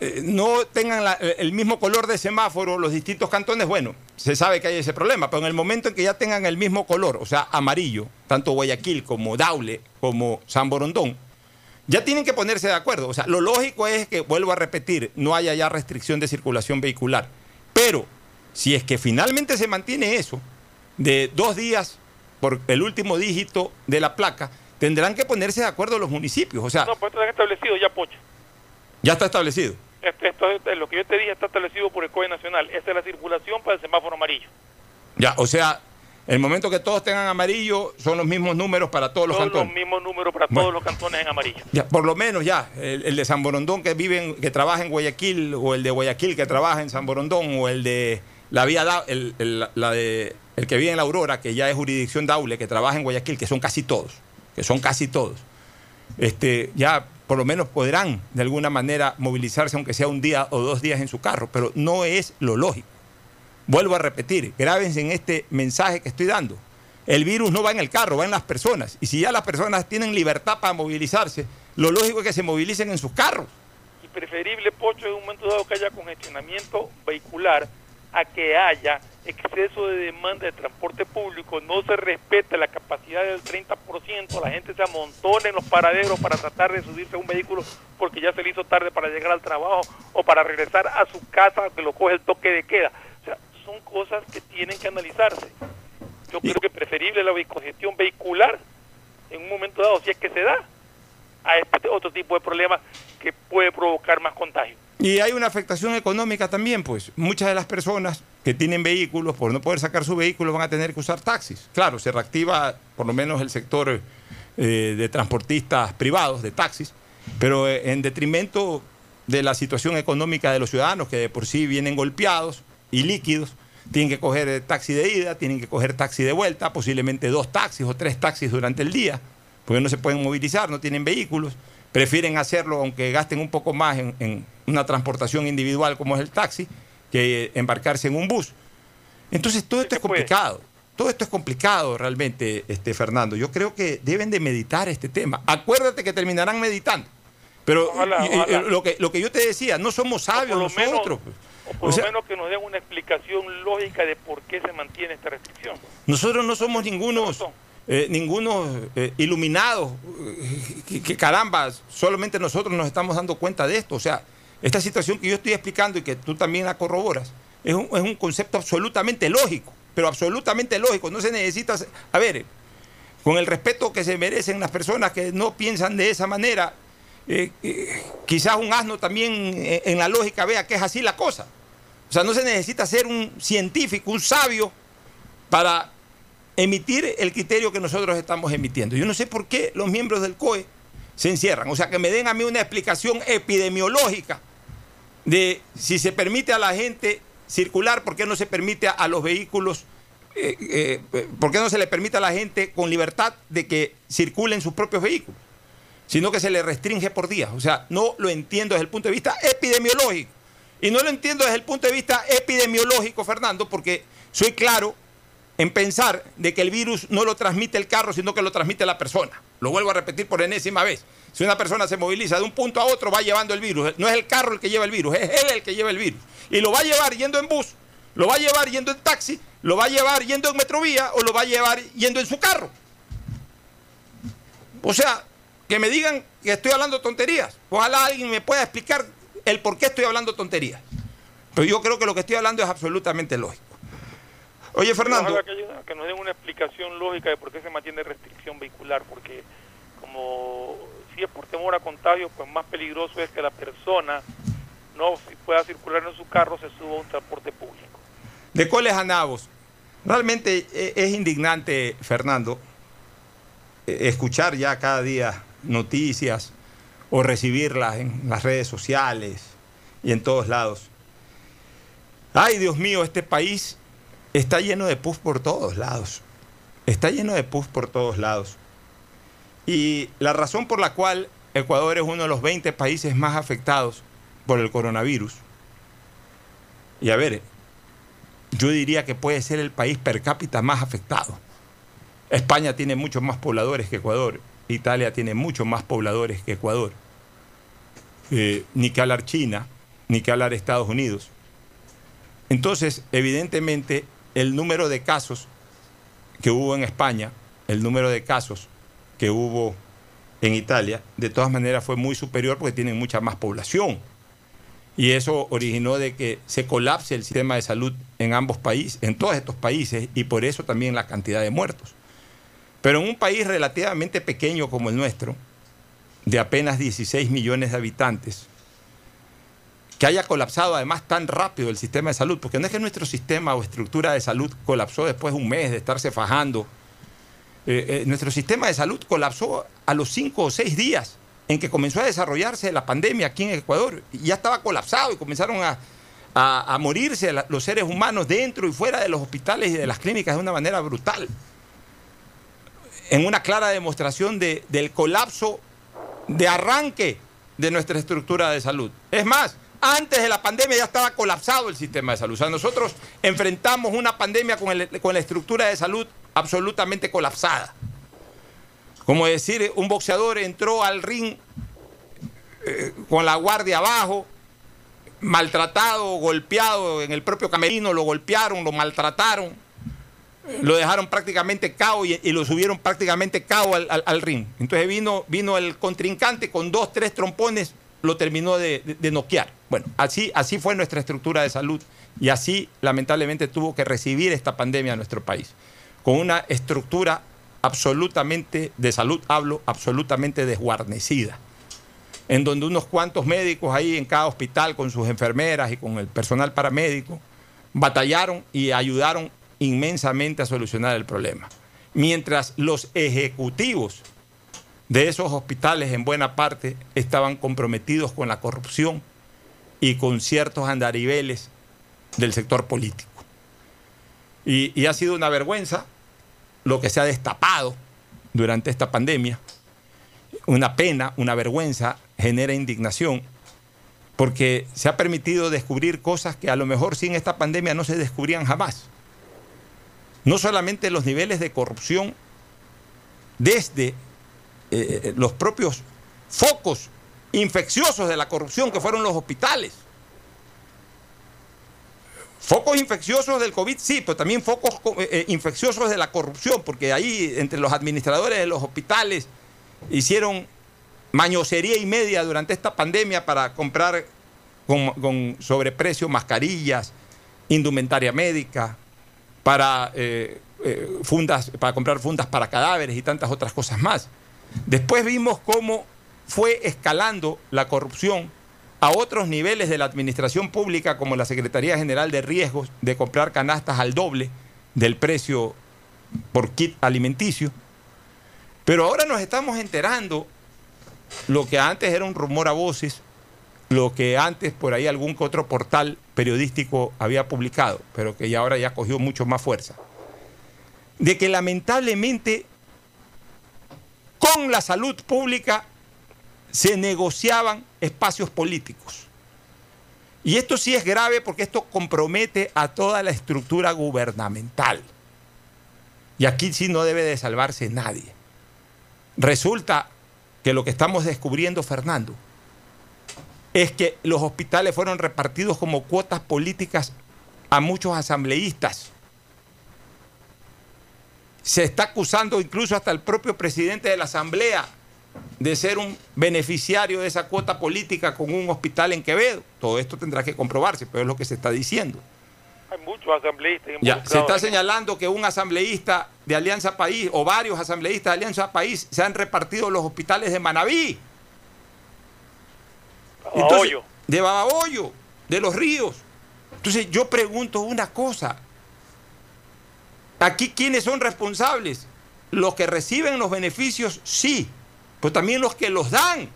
eh, no tengan la- el mismo color de semáforo los distintos cantones, bueno, se sabe que hay ese problema, pero en el momento en que ya tengan el mismo color, o sea, amarillo, tanto Guayaquil como Daule, como San Borondón, ya tienen que ponerse de acuerdo. O sea, lo lógico es que, vuelvo a repetir, no haya ya restricción de circulación vehicular. Pero, si es que finalmente se mantiene eso, de dos días por el último dígito de la placa, tendrán que ponerse de acuerdo los municipios. O sea, No, pues está establecido ya, Pocho. ya está establecido. Esto, esto- lo que yo te dije está establecido por el COE Nacional. Esa es la circulación para el semáforo amarillo. Ya, o sea, el momento que todos tengan amarillo, son los mismos números para todos los Todos los cantones. mismos números para Bueno. todos los cantones en amarillo. Ya, por lo menos ya, el, el de San Borondón que vive, en- que trabaja en Guayaquil, o el de Guayaquil que trabaja en San Borondón, o el de la vía Da- el, el- la de el que vive en la Aurora, que ya es jurisdicción Daule, que trabaja en Guayaquil, que son casi todos, que son casi todos. Este, ya por lo menos podrán de alguna manera movilizarse, aunque sea un día o dos días en su carro, pero no es lo lógico. Vuelvo a repetir, grábense en este mensaje que estoy dando. El virus no va en el carro, va en las personas. Y si ya las personas tienen libertad para movilizarse, lo lógico es que se movilicen en sus carros. Y preferible, Pocho, en un momento dado que haya congestionamiento vehicular a que haya exceso de demanda de transporte público, no se respete la capacidad del 30%, la gente se amontona en los paraderos para tratar de subirse a un vehículo porque ya se le hizo tarde para llegar al trabajo o para regresar a su casa que lo coge el toque de queda. O sea, son cosas que tienen que analizarse. Yo creo que preferible la congestión vehicular en un momento dado, si es que se da, a este otro tipo de problemas que puede provocar más contagio. Y hay una afectación económica también, pues muchas de las personas que tienen vehículos, por no poder sacar su vehículo, van a tener que usar taxis. Claro, se reactiva por lo menos el sector eh, de transportistas privados, de taxis, pero eh, en detrimento de la situación económica de los ciudadanos, que de por sí vienen golpeados y líquidos, tienen que coger eh, taxi de ida, tienen que coger taxi de vuelta, posiblemente dos taxis o tres taxis durante el día, porque no se pueden movilizar, no tienen vehículos, prefieren hacerlo aunque gasten un poco más en, en una transportación individual como es el taxi, que embarcarse en un bus. Entonces todo esto es complicado. Todo esto es complicado realmente, este, Fernando. Yo creo que deben de meditar este tema. Acuérdate que terminarán meditando. Pero Ojalá, ojalá. lo, que, lo que yo te decía, no somos sabios menos- nosotros. pues. O por O sea, lo menos que nos den una explicación lógica de por qué se mantiene esta restricción. Nosotros no somos ningunos, eh, ningunos eh, iluminados, eh, que, que caramba, solamente nosotros nos estamos dando cuenta de esto. O sea, esta situación que yo estoy explicando y que tú también la corroboras, es un, es un concepto absolutamente lógico, pero absolutamente lógico. No se necesita, a ver, con el respeto que se merecen las personas que no piensan de esa manera, eh, eh, quizás un asno también eh, en la lógica vea que es así la cosa. O sea, no se necesita ser un científico, un sabio, para emitir el criterio que nosotros estamos emitiendo. Yo no sé por qué los miembros del COE se encierran. O sea, que me den a mí una explicación epidemiológica de si se permite a la gente circular, por qué no se permite a, los vehículos, eh, eh, eh, por qué no se le permite a la gente con libertad de que circulen sus propios vehículos, sino que se le restringe por días. O sea, no lo entiendo desde el punto de vista epidemiológico. Y no lo entiendo desde el punto de vista epidemiológico, Fernando, porque soy claro en pensar de que el virus no lo transmite el carro, sino que lo transmite la persona. Lo vuelvo a repetir por enésima vez. Si una persona se moviliza de un punto a otro, va llevando el virus. No es el carro el que lleva el virus, es él el que lleva el virus. Y lo va a llevar yendo en bus, lo va a llevar yendo en taxi, lo va a llevar yendo en metrovía o lo va a llevar yendo en su carro. O sea, que me digan que estoy hablando tonterías. Ojalá alguien me pueda explicar el por qué estoy hablando tonterías. Pero yo creo que lo que estoy hablando es absolutamente lógico. Oye, Fernando. Ojalá que, haya- que nos den una explicación lógica de por qué se mantiene restricción vehicular, porque como si es por temor a contagio, pues más peligroso es que la persona no pueda circular en su carro, se suba a un transporte público. De coles a nabos. Realmente eh, es indignante, Fernando, eh, escuchar ya cada día noticias o recibirlas en las redes sociales y en todos lados. Ay, Dios mío, este país está lleno de pus por todos lados. Está lleno de pus por todos lados. Y la razón por la cual Ecuador es uno de los 20 países más afectados por el coronavirus. Y a ver, yo diría que puede ser el país per cápita más afectado. España tiene muchos más pobladores que Ecuador. Italia tiene muchos más pobladores que Ecuador. Eh, ni que hablar China, ni que hablar Estados Unidos. Entonces, evidentemente, el número de casos que hubo en España, el número de casos que hubo en Italia, de todas maneras fue muy superior porque tienen mucha más población. Y eso originó de que se colapse el sistema de salud en ambos países, en todos estos países, y por eso también la cantidad de muertos. Pero en un país relativamente pequeño como el nuestro, de apenas 16 millones de habitantes, que haya colapsado además tan rápido el sistema de salud, porque no es que nuestro sistema o estructura de salud colapsó después de un mes de estarse fajando. Eh, eh, nuestro sistema de salud colapsó a los cinco o seis días en que comenzó a desarrollarse la pandemia aquí en Ecuador. Y ya estaba colapsado y comenzaron a, a- morirse los seres humanos dentro y fuera de los hospitales y de las clínicas de una manera brutal. En una clara demostración de- del colapso de arranque de nuestra estructura de salud. Es más, antes de la pandemia ya estaba colapsado el sistema de salud. O sea, nosotros enfrentamos una pandemia con, la estructura de salud absolutamente colapsada. Como decir, un boxeador entró al ring eh, con la guardia abajo, maltratado, golpeado en el propio camerino, lo golpearon, lo maltrataron, lo dejaron prácticamente cao y, lo subieron prácticamente cao al, ring. Entonces vino el contrincante con dos, tres trompones, lo terminó de, de- noquear. Bueno, así, así fue nuestra estructura de salud y así lamentablemente tuvo que recibir esta pandemia a nuestro país. Con una estructura absolutamente, de salud hablo, absolutamente desguarnecida en donde unos cuantos médicos ahí en cada hospital con sus enfermeras y con el personal paramédico batallaron y ayudaron inmensamente a solucionar el problema. Mientras los ejecutivos de esos hospitales en buena parte estaban comprometidos con la corrupción y con ciertos andariveles del sector político. Y, ha sido una vergüenza lo que se ha destapado durante esta pandemia. Una pena, una vergüenza, genera indignación, porque se ha permitido descubrir cosas que a lo mejor sin esta pandemia no se descubrían jamás. No solamente los niveles de corrupción desde eh, los propios focos infecciosos de la corrupción que fueron los hospitales. Focos infecciosos del COVID, sí, pero también focos eh, eh, infecciosos de la corrupción, porque ahí entre los administradores de los hospitales hicieron mañosería y media durante esta pandemia para comprar con, con sobreprecio mascarillas, indumentaria médica, para, fundas, para comprar fundas para cadáveres y tantas otras cosas más. Después vimos cómo fue escalando la corrupción a otros niveles de la administración pública, como la Secretaría General de Riesgos, de comprar canastas al doble del precio por kit alimenticio. Pero ahora nos estamos enterando lo que antes era un rumor a voces, lo que antes por ahí algún otro portal periodístico había publicado, pero que ya ahora ya cogió mucho más fuerza, de que lamentablemente con la salud pública se negociaban espacios políticos. Y esto sí es grave porque esto compromete a toda la estructura gubernamental. Y aquí sí no debe de salvarse nadie. Resulta que lo que estamos descubriendo, Fernando, es que los hospitales fueron repartidos como cuotas políticas a muchos asambleístas se está acusando incluso hasta el propio presidente de la Asamblea de ser un beneficiario de esa cuota política con un hospital en Quevedo. Todo esto tendrá que comprobarse, pero es lo que se está diciendo. Hay muchos asambleístas. Ya, se está señalando que un asambleísta de Alianza País o varios asambleístas de Alianza País se han repartido los hospitales de Manabí. De Babahoyo, de los ríos. Entonces yo pregunto una cosa, Aquí, ¿quiénes son responsables? Los que reciben los beneficios, sí, pero también los que los dan.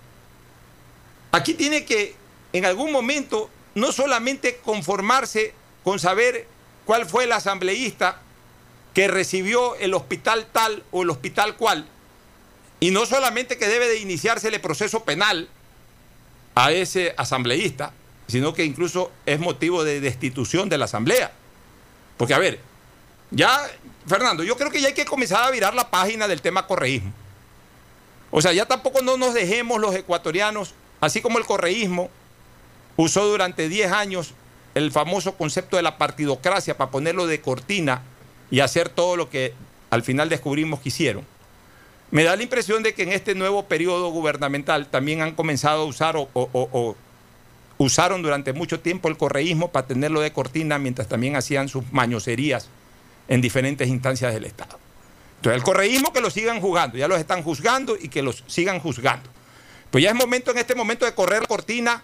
Aquí tiene que, en algún momento, no solamente conformarse con saber cuál fue el asambleísta que recibió el hospital tal o el hospital cual, y no solamente que debe de iniciarse el proceso penal a ese asambleísta, sino que incluso es motivo de destitución de la asamblea. Porque, a ver, ya, Fernando, yo creo que ya hay que comenzar a virar la página del tema correísmo. O sea, ya tampoco no nos dejemos los ecuatorianos, así como el correísmo usó durante 10 años el famoso concepto de la partidocracia para ponerlo de cortina y hacer todo lo que al final descubrimos que hicieron. Me da la impresión de que en este nuevo periodo gubernamental también han comenzado a usar o, o usaron durante mucho tiempo el correísmo para tenerlo de cortina mientras también hacían sus mañoserías en diferentes instancias del Estado. Entonces, el correísmo que lo sigan juzgando, ya los están juzgando y que los sigan juzgando. Pues ya es momento en este momento de correr la cortina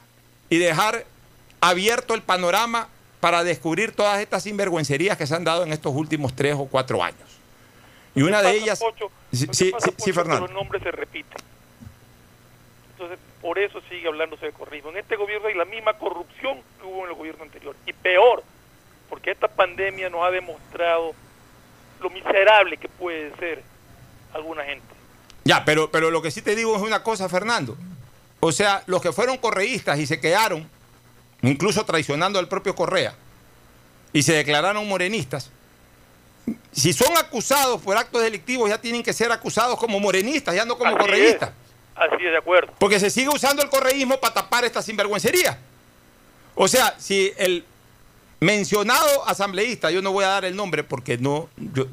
y dejar abierto el panorama para descubrir todas estas sinvergüencerías que se han dado en estos últimos tres o cuatro años. Y una de ellas... sí, sí, sí, Fernando. Los nombres se repiten. Entonces, por eso sigue hablándose de correísmo. En este gobierno hay la misma corrupción que hubo en el gobierno anterior. Y peor, porque esta pandemia nos ha demostrado lo miserable que puede ser alguna gente. Ya, pero, pero lo que sí te digo es una cosa, Fernando. O sea, los que fueron correístas y se quedaron, incluso traicionando al propio Correa, y se declararon morenistas, si son acusados por actos delictivos ya tienen que ser acusados como morenistas, ya no como correístas. Así es, de acuerdo. Porque se sigue usando el correísmo para tapar esta sinvergüencería. O sea, si el mencionado asambleísta, yo no voy a dar el nombre porque no,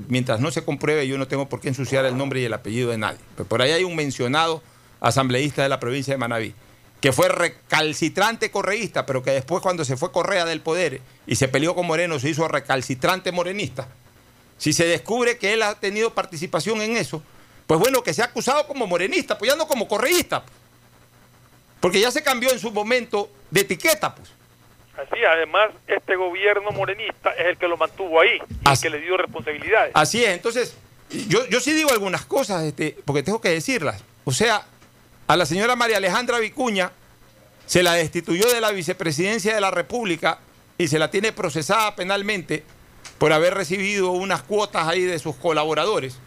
mientras no se compruebe, yo no tengo por qué ensuciar el nombre y el apellido de nadie. Pero por ahí hay un mencionado asambleísta de la provincia de Manabí, que fue recalcitrante correísta, pero que después cuando se fue Correa del poder y se peleó con Moreno, se hizo recalcitrante morenista. Si se descubre que él ha tenido participación en eso, pues bueno, que se ha acusado como morenista, pues ya no como correísta. Porque ya se cambió en su momento de etiqueta, pues. Así, además, este gobierno morenista es el que lo mantuvo ahí, y el que le dio responsabilidades. Así es, entonces, yo, yo sí digo algunas cosas, este, porque tengo que decirlas. O sea, a la señora María Alejandra Vicuña se la destituyó de la vicepresidencia de la República y se la tiene procesada penalmente por haber recibido unas cuotas ahí de sus colaboradores.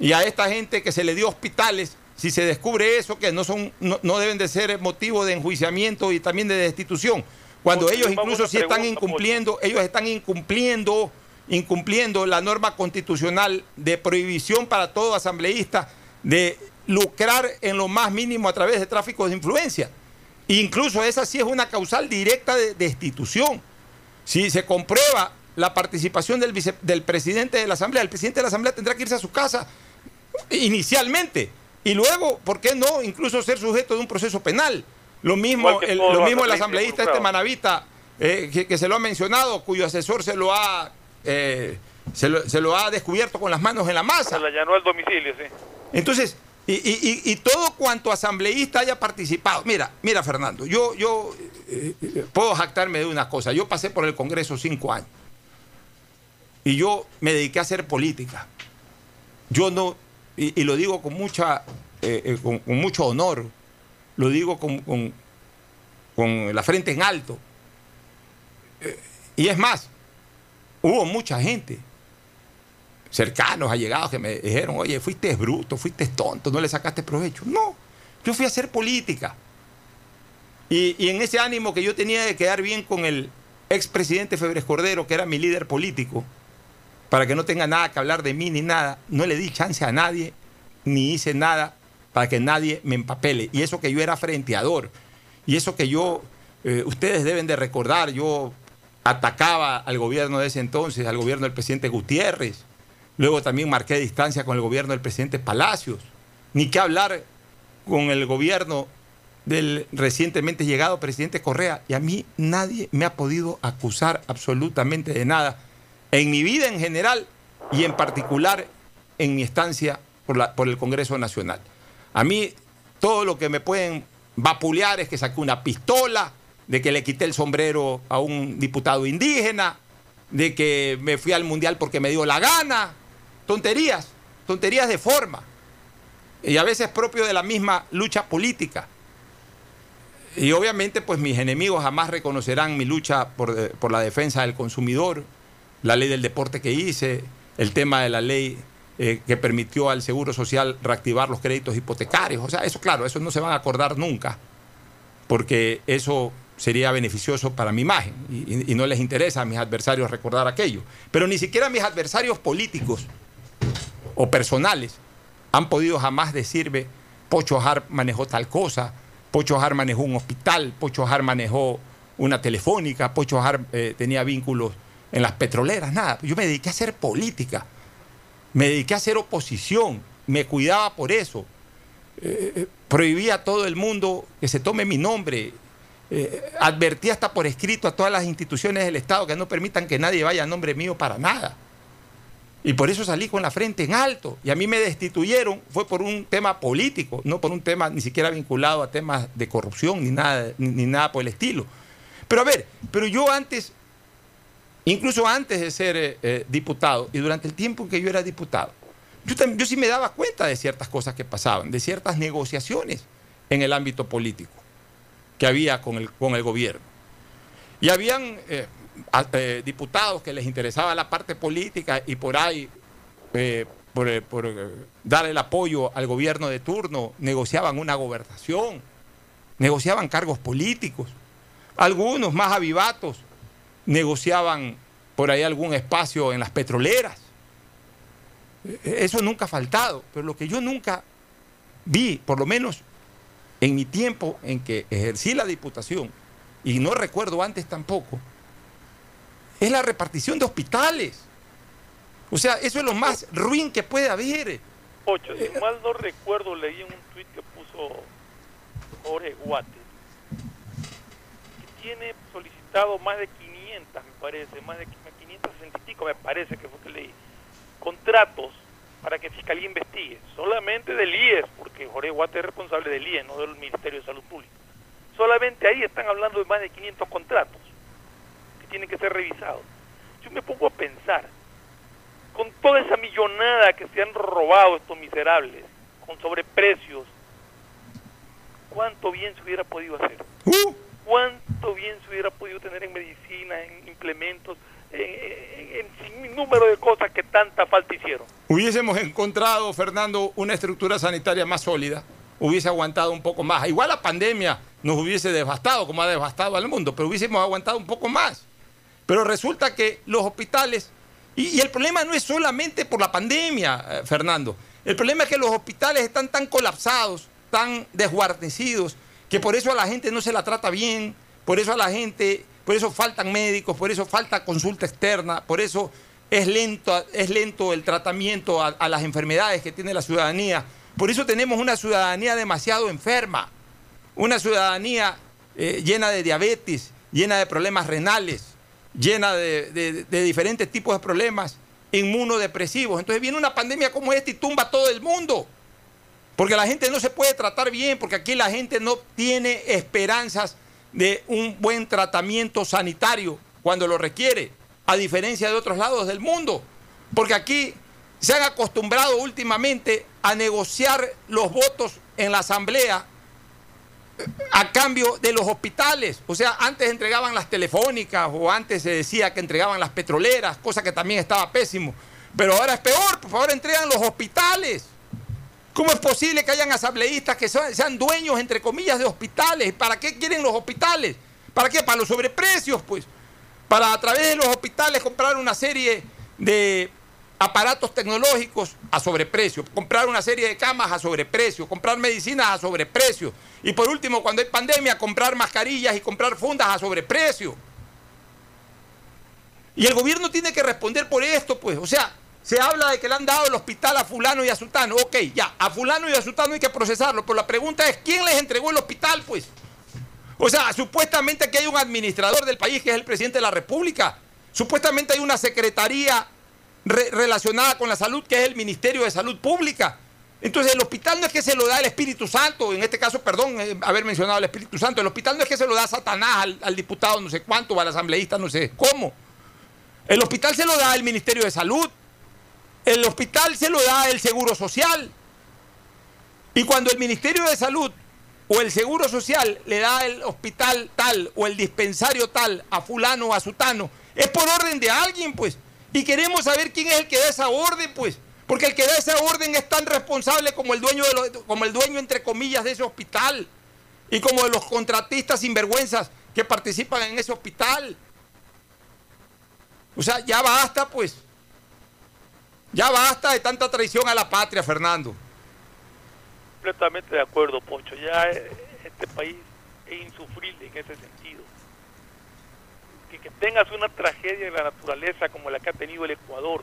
Y a esta gente que se le dio hospitales, si se descubre eso, que no, son, no, no deben de ser motivo de enjuiciamiento y también de destitución. Cuando ellos incluso sí están incumpliendo, ellos están incumpliendo, incumpliendo la norma constitucional de prohibición para todo asambleísta de lucrar en lo más mínimo a través de tráfico de influencia. Incluso esa sí es una causal directa de destitución. Si se comprueba la participación del, vice- del presidente de la Asamblea, el presidente de la Asamblea tendrá que irse a su casa inicialmente. Y luego, ¿por qué no? Incluso ser sujeto de un proceso penal. Lo mismo, el, lo mismo el asambleísta este. Manavita, eh, que, que se lo ha mencionado, cuyo asesor se lo ha, eh, se lo, se lo ha descubierto con las manos en la masa. Se la allanó al domicilio, sí. Entonces, y, y- y- todo cuanto asambleísta haya participado. Mira, mira, Fernando, yo, yo eh, puedo jactarme de una cosa. Yo pasé por el Congreso cinco años. Y yo me dediqué a hacer política. Yo no, y, y lo digo con mucha, eh, con, con mucho honor, lo digo con, con- con la frente en alto. Eh, y es más, hubo mucha gente cercanos, allegados, que me dijeron, oye, fuiste bruto, fuiste tonto, no le sacaste provecho. No, yo fui a hacer política. Y, y en ese ánimo que yo tenía de quedar bien con el expresidente Febres Cordero, que era mi líder político, para que no tenga nada que hablar de mí ni nada, no le di chance a nadie, ni hice nada para que nadie me empapele. Y eso que yo era frenteador, y eso que yo, eh, ustedes deben de recordar, yo atacaba al gobierno de ese entonces, al gobierno del presidente Gutiérrez, luego también marqué distancia con el gobierno del presidente Palacios, ni qué hablar con el gobierno del recientemente llegado presidente Correa, y a mí nadie me ha podido acusar absolutamente de nada, en mi vida en general y en particular en mi estancia por, la- por el Congreso Nacional. A mí todo lo que me pueden vapulear es que saqué una pistola, de que le quité el sombrero a un diputado indígena, de que me fui al mundial porque me dio la gana. Tonterías, tonterías de forma. Y a veces propio de la misma lucha política. Y obviamente, pues mis enemigos jamás reconocerán mi lucha por, eh, por la defensa del consumidor, la ley del deporte que hice, el tema de la ley eh, que permitió al Seguro Social reactivar los créditos hipotecarios. O sea, eso claro, eso no se van a acordar nunca, porque eso sería beneficioso para mi imagen y, no les interesa a mis adversarios recordar aquello. Pero ni siquiera mis adversarios políticos o personales han podido jamás decirme, Pocho Har manejó tal cosa, Pocho Har manejó un hospital, Pocho Har manejó una telefónica, Pocho Har eh, tenía vínculos en las petroleras, nada. Yo me dediqué a hacer política, me dediqué a hacer oposición, me cuidaba por eso. Eh, eh, prohibía a todo el mundo que se tome mi nombre. Eh, advertí hasta por escrito a todas las instituciones del Estado que no permitan que nadie vaya a nombre mío para nada. Y por eso salí con la frente en alto. Y a mí me destituyeron, fue por un tema político, no por un tema ni siquiera vinculado a temas de corrupción ni nada, ni, ni nada por el estilo. Pero a ver, pero yo antes, incluso antes de ser eh, eh, diputado y durante el tiempo que yo era diputado, yo, sí me daba cuenta de ciertas cosas que pasaban, de ciertas negociaciones en el ámbito político que había con el, con el gobierno. Y habían eh, diputados que les interesaba la parte política y por ahí, por, por, dar el apoyo al gobierno de turno, negociaban una gobernación, negociaban cargos políticos. Algunos más avivatos negociaban por ahí algún espacio en las petroleras. Eh, Eso nunca ha faltado, pero lo que yo nunca vi, por lo menos en mi tiempo en que ejercí la diputación, y no recuerdo antes tampoco, es la repartición de hospitales. O sea, eso es lo más ruin que puede haber. Ocho, si mal no recuerdo, leí en un tuit que puso Jorge Guate, que tiene solicitado más de 500, me parece, más de 560 y pico, me parece que fue que leí, contratos para que Fiscalía investigue, solamente del IES, porque Jorge Guate es responsable del IES, no del Ministerio de Salud Pública. Solamente ahí están hablando de más de 500 contratos. y tienen que ser revisados. Yo me pongo a pensar, con toda esa millonada que se han robado estos miserables, con sobreprecios, ¿cuánto bien se hubiera podido hacer? Uh, ¿Cuánto bien se hubiera podido tener en medicina, en implementos, en, número de cosas que tanta falta hicieron? hubiésemos encontrado, Fernando, una estructura sanitaria más sólida, hubiese aguantado un poco más. Igual la pandemia nos hubiese devastado, como ha devastado al mundo, pero hubiésemos aguantado un poco más. Pero resulta que los hospitales, y, y el problema no es solamente por la pandemia, eh, Fernando, el problema es que los hospitales están tan colapsados, tan desguarnecidos, que por eso a la gente no se la trata bien, por eso a la gente, por eso faltan médicos, por eso falta consulta externa, por eso es lento, es lento el tratamiento a, las enfermedades que tiene la ciudadanía. Por eso tenemos una ciudadanía demasiado enferma, una ciudadanía eh, llena de diabetes, llena de problemas renales, llena de, de- de diferentes tipos de problemas inmunodepresivos. Entonces viene una pandemia como esta y tumba a todo el mundo. Porque la gente no se puede tratar bien, porque aquí la gente no tiene esperanzas de un buen tratamiento sanitario cuando lo requiere, a diferencia de otros lados del mundo. Porque aquí se han acostumbrado últimamente a negociar los votos en la asamblea a cambio de los hospitales. O sea, antes entregaban las telefónicas o antes se decía que entregaban las petroleras, cosa que también estaba pésimo. Pero ahora es peor, por favor entregan los hospitales. ¿Cómo es posible que hayan asambleístas que sean, dueños, entre comillas, de hospitales? ¿Para qué quieren los hospitales? ¿Para qué? Para los sobreprecios, pues. Para a través de los hospitales comprar una serie de aparatos tecnológicos a sobreprecio, comprar una serie de camas a sobreprecio, comprar medicinas a sobreprecio. Y por último, cuando hay pandemia, comprar mascarillas y comprar fundas a sobreprecio. Y el gobierno tiene que responder por esto, pues. O sea, se habla de que le han dado el hospital a fulano y a sultano. Ok, ya, a fulano y a sultano hay que procesarlo. Pero la pregunta es, ¿quién les entregó el hospital, pues? O sea, supuestamente aquí hay un administrador del país que es el presidente de la República. Supuestamente hay una secretaría re- relacionada con la salud que es el Ministerio de Salud Pública. Entonces el hospital no es que se lo da el Espíritu Santo, en este caso, perdón, eh, haber mencionado el Espíritu Santo, el hospital no es que se lo da Satanás al, al diputado no sé cuánto, o al asambleísta no sé cómo. El hospital se lo da el Ministerio de Salud, el hospital se lo da el Seguro Social. Y cuando el Ministerio de Salud o el Seguro Social le da el hospital tal o el dispensario tal a fulano o a sutano, es por orden de alguien, pues. Y queremos saber quién es el que da esa orden, pues. Porque el que da esa orden es tan responsable como el dueño, de como el dueño entre comillas, de ese hospital. Y como de los contratistas sinvergüenzas que participan en ese hospital. O sea, ya basta, pues. Ya basta de tanta traición a la patria, Fernando. Completamente de acuerdo, Poncho. Ya eh, este país es insufrible en ese sentido. Que, tengas una tragedia de la naturaleza como la que ha tenido el Ecuador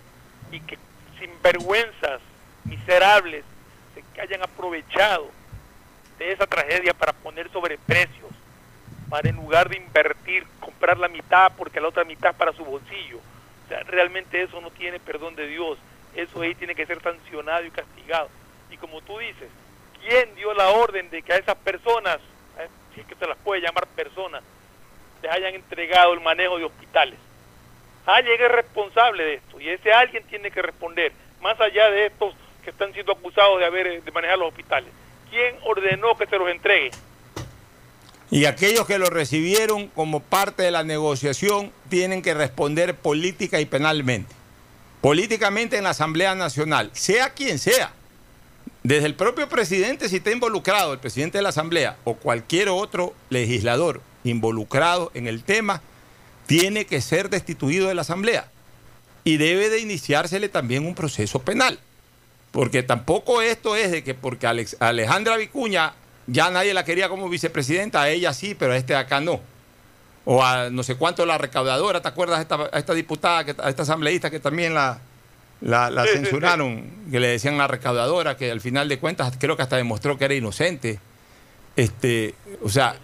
y que sinvergüenzas miserables se hayan aprovechado de esa tragedia para poner sobreprecios, para en lugar de invertir, comprar la mitad porque la otra mitad es para su bolsillo. O sea, realmente eso no tiene perdón de Dios. Eso ahí tiene que ser sancionado y castigado. Y como tú dices, ¿quién dio la orden de que a esas personas, eh, si es que se las puede llamar personas, les hayan entregado el manejo de hospitales? Alguien es responsable de esto y ese alguien tiene que responder, más allá de estos que están siendo acusados de haber de manejar los hospitales. ¿Quién ordenó que se los entregue? Y aquellos que lo recibieron como parte de la negociación tienen que responder política y penalmente. Políticamente en la Asamblea Nacional, sea quien sea. Desde el propio presidente, si está involucrado, el presidente de la Asamblea o cualquier otro legislador involucrado en el tema, tiene que ser destituido de la Asamblea. Y debe de iniciársele también un proceso penal. Porque tampoco esto es de que porque Alex- Alejandra Vicuña ya nadie la quería como vicepresidenta, a ella sí, pero a este de acá no. O a no sé cuánto la recaudadora, ¿te acuerdas? A esta, a esta diputada, que, a esta asambleísta que también la, la, la Sí, sí, sí. censuraron, que le decían la recaudadora, que al final de cuentas creo que hasta demostró que era inocente. Este, o sea,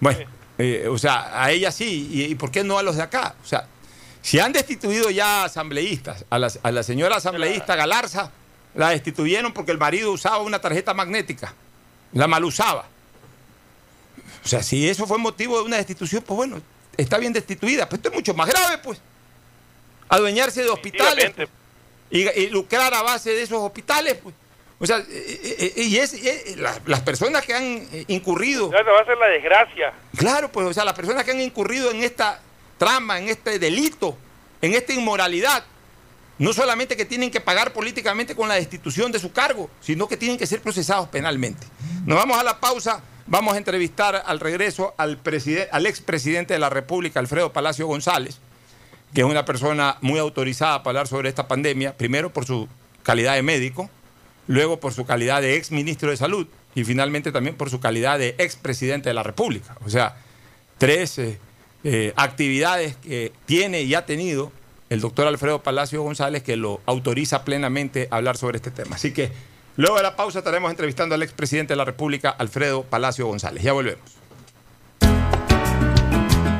bueno, eh, o sea, a ella sí, y, y por qué no a los de acá? O sea, si han destituido ya asambleístas, a la, a la señora asambleísta Galarza, la destituyeron porque el marido usaba una tarjeta magnética, la mal usaba. O sea, si eso fue motivo de una destitución, pues bueno, está bien destituida. Pero esto es mucho más grave, pues. Adueñarse de hospitales pues, y, lucrar a base de esos hospitales, pues. O sea, eh, eh, eh, y es, las personas que han incurrido. Claro, va a ser la desgracia. Claro, pues, o sea, las personas que han incurrido en esta trama, en este delito, en esta inmoralidad, no solamente que tienen que pagar políticamente con la destitución de su cargo, sino que tienen que ser procesados penalmente. Nos vamos a la pausa. Vamos a entrevistar al regreso al, al expresidente de la República, Alfredo Palacio González, que es una persona muy autorizada para hablar sobre esta pandemia, primero por su calidad de médico, luego por su calidad de ex ministro de Salud y finalmente también por su calidad de expresidente de la República. O sea, tres eh, eh, actividades que tiene y ha tenido el doctor Alfredo Palacio González que lo autoriza plenamente a hablar sobre este tema. Así que Luego de la pausa estaremos entrevistando al expresidente de la República, Alfredo Palacio González. Ya volvemos.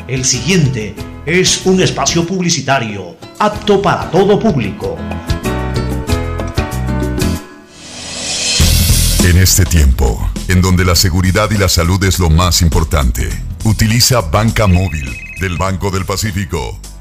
El siguiente es un espacio publicitario apto para todo público. En este tiempo, en donde la seguridad y la salud es lo más importante, utiliza Banca Móvil del Banco del Pacífico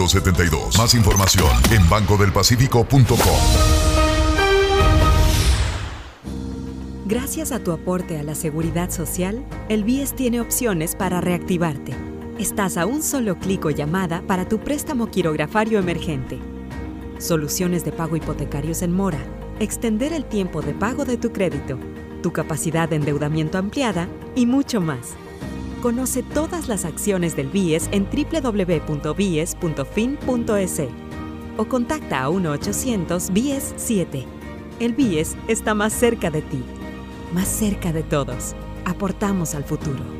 1972. Más información en bancodelpacifico.com. Gracias a tu aporte a la seguridad social, el BIES tiene opciones para reactivarte. Estás a un solo clic o llamada para tu préstamo quirografario emergente. Soluciones de pago hipotecarios en mora extender el tiempo de pago de tu crédito, tu capacidad de endeudamiento ampliada y mucho más. Conoce todas las acciones del BIES en www.bies.fin.es o contacta a 1-800-BIES-7. El BIES está más cerca de ti, más cerca de todos. Aportamos al futuro.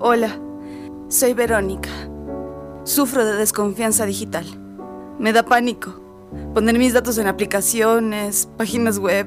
Hola, soy Verónica. Sufro de desconfianza digital. Me da pánico poner mis datos en aplicaciones, páginas web.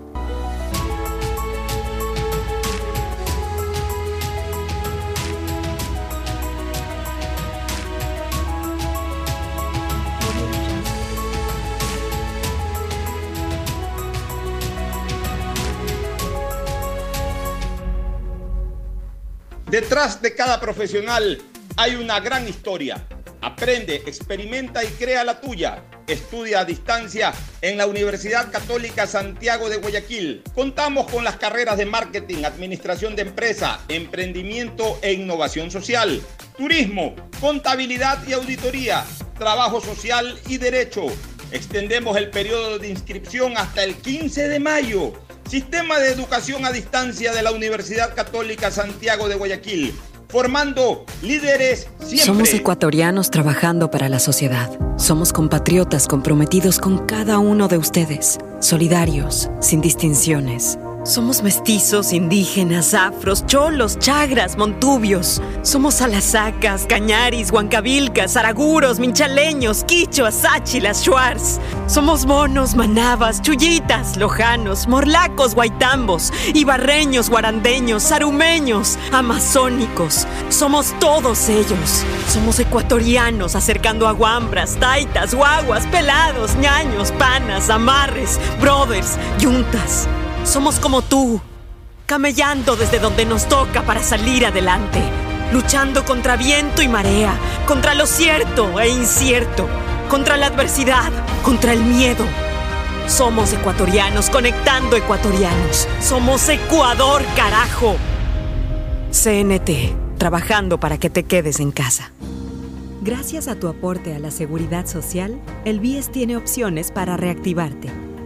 Detrás de cada profesional hay una gran historia. Aprende, experimenta y crea la tuya. Estudia a distancia en la Universidad Católica Santiago de Guayaquil. Contamos con las carreras de marketing, administración de empresa, emprendimiento e innovación social, turismo, contabilidad y auditoría, trabajo social y derecho. Extendemos el periodo de inscripción hasta el 15 de mayo. Sistema de Educación a Distancia de la Universidad Católica Santiago de Guayaquil formando líderes siempre. Somos ecuatorianos trabajando para la sociedad. Somos compatriotas comprometidos con cada uno de ustedes, solidarios, sin distinciones Somos mestizos, indígenas, afros, cholos, chagras, montubios. Somos alasacas, cañaris, huancavilcas, araguros, minchaleños, quichuas, sáchilas, shuars. Somos monos, manabas, chullitas, lojanos, morlacos, guaitambos, ibarreños, guarandeños, sarumeños, amazónicos. Somos todos ellos. Somos ecuatorianos, acercando aguambras, taitas, guaguas, pelados, ñaños, panas, amarres, brothers, yuntas. Somos como tú, camellando desde donde nos toca para salir adelante, luchando contra viento y marea, contra lo cierto e incierto, contra la adversidad, contra el miedo. Somos ecuatorianos conectando ecuatorianos. Somos Ecuador, carajo. CNT, trabajando para que te quedes en casa. Gracias a tu aporte a la seguridad social, el BIES tiene opciones para reactivarte.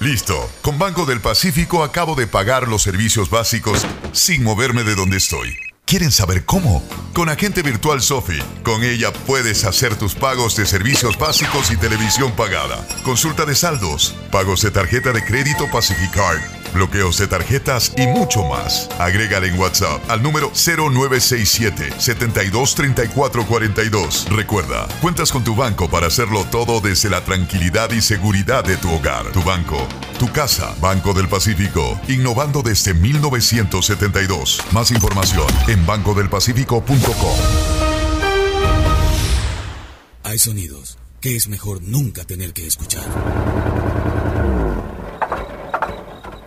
Listo. Con Banco del Pacífico acabo de pagar los servicios básicos sin moverme de donde estoy. ¿Quieren saber cómo? Con Agente Virtual Sofi. Con ella puedes hacer tus pagos de servicios básicos y televisión pagada. Consulta de saldos, pagos de tarjeta de crédito Pacificard, bloqueos de tarjetas y mucho más. Agrégale en WhatsApp al número 0967 723442. Recuerda, cuentas con tu banco para hacerlo todo desde la tranquilidad y seguridad de tu hogar. Tu banco, tu casa, Banco del Pacífico, innovando desde 1972. Más información en bancodelpacifico.com. Hay sonidos que es mejor nunca tener que escuchar.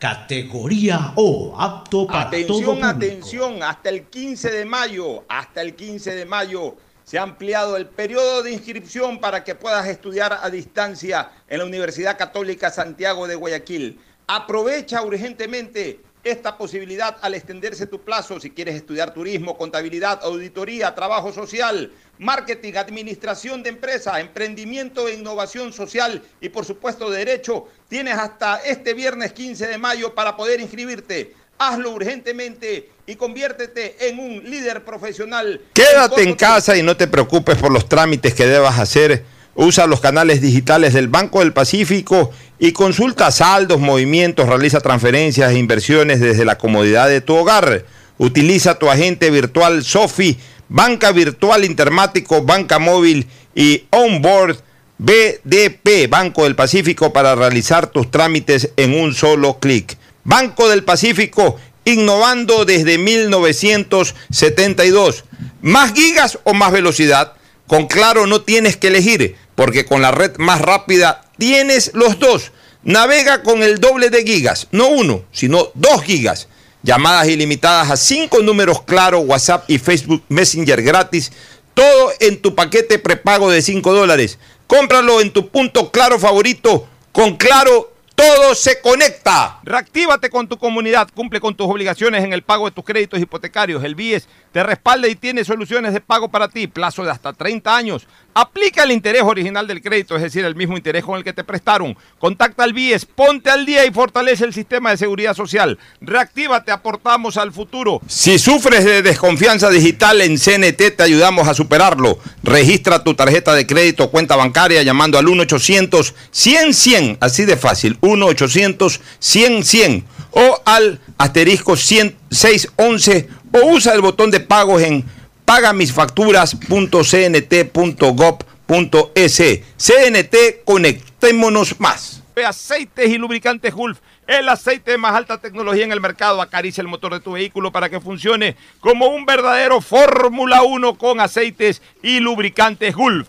categoría O, apto para todo Atención, público. atención, hasta el 15 de mayo, hasta el 15 de mayo se ha ampliado el periodo de inscripción para que puedas estudiar a distancia en la Universidad Católica Santiago de Guayaquil. Aprovecha urgentemente esta posibilidad al extenderse tu plazo si quieres estudiar turismo, contabilidad, auditoría, trabajo social, marketing, administración de empresas, emprendimiento e innovación social y por supuesto derecho. Tienes hasta este viernes 15 de mayo para poder inscribirte. Hazlo urgentemente y conviértete en un líder profesional. Quédate en casa y no te preocupes por los trámites que debas hacer. Usa los canales digitales del Banco del Pacífico y consulta saldos, movimientos, realiza transferencias e inversiones desde la comodidad de tu hogar. Utiliza tu agente virtual Sofi, banca virtual intermático, banca móvil y onboard BDP, Banco del Pacífico, para realizar tus trámites en un solo clic. Banco del Pacífico, innovando desde 1972. ¿Más gigas o más velocidad? Con Claro no tienes que elegir, porque con la red más rápida tienes los dos. Navega con el doble de gigas, no uno, sino dos gigas. Llamadas ilimitadas a cinco números claro, WhatsApp y Facebook Messenger gratis. Todo en tu paquete prepago de 5 dólares. Cómpralo en tu punto claro favorito. Con claro todo se conecta. Reactívate con tu comunidad, cumple con tus obligaciones en el pago de tus créditos hipotecarios. El BIES te respalda y tiene soluciones de pago para ti, plazo de hasta 30 años. Aplica el interés original del crédito, es decir, el mismo interés con el que te prestaron. Contacta al BIES, ponte al día y fortalece el sistema de seguridad social. Reactívate, aportamos al futuro. Si sufres de desconfianza digital en CNT, te ayudamos a superarlo. Registra tu tarjeta de crédito o cuenta bancaria llamando al 1-800-100-100, así de fácil, 1-800-100-100 o al asterisco 611 o usa el botón de pagos en pagamisfacturas.cnt.gov.es. CNT, conectémonos más. Aceites y lubricantes Gulf. El aceite de más alta tecnología en el mercado acaricia el motor de tu vehículo para que funcione como un verdadero Fórmula 1 con aceites y lubricantes Gulf.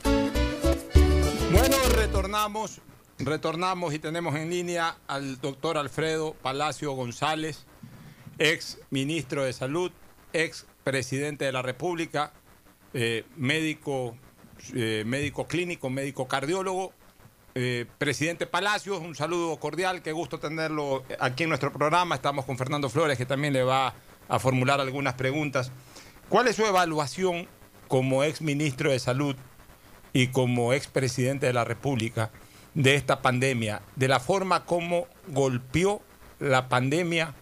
Bueno, retornamos, retornamos y tenemos en línea al doctor Alfredo Palacio González, ex ministro de Salud, ex presidente de la República, eh, médico, eh, médico clínico, médico cardiólogo. Eh, presidente Palacios, un saludo cordial, qué gusto tenerlo aquí en nuestro programa. Estamos con Fernando Flores, que también le va a formular algunas preguntas. ¿Cuál es su evaluación como ex ministro de Salud y como ex presidente de la República de esta pandemia, de la forma como golpeó la pandemia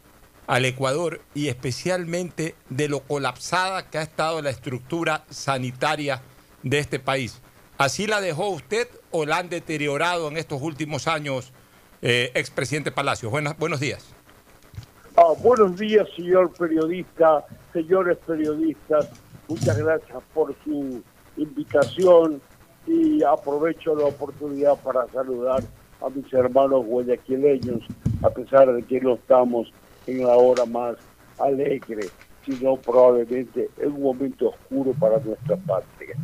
al Ecuador y especialmente de lo colapsada que ha estado la estructura sanitaria de este país. ¿Así la dejó usted o la han deteriorado en estos últimos años, eh, expresidente Palacios? buenos días. Ah, buenos días, señor periodista, señores periodistas. Muchas gracias por su invitación y aprovecho la oportunidad para saludar a mis hermanos guayaquileños, a pesar de que no estamos en la hora más alegre, sino probablemente en un momento oscuro para nuestra patria.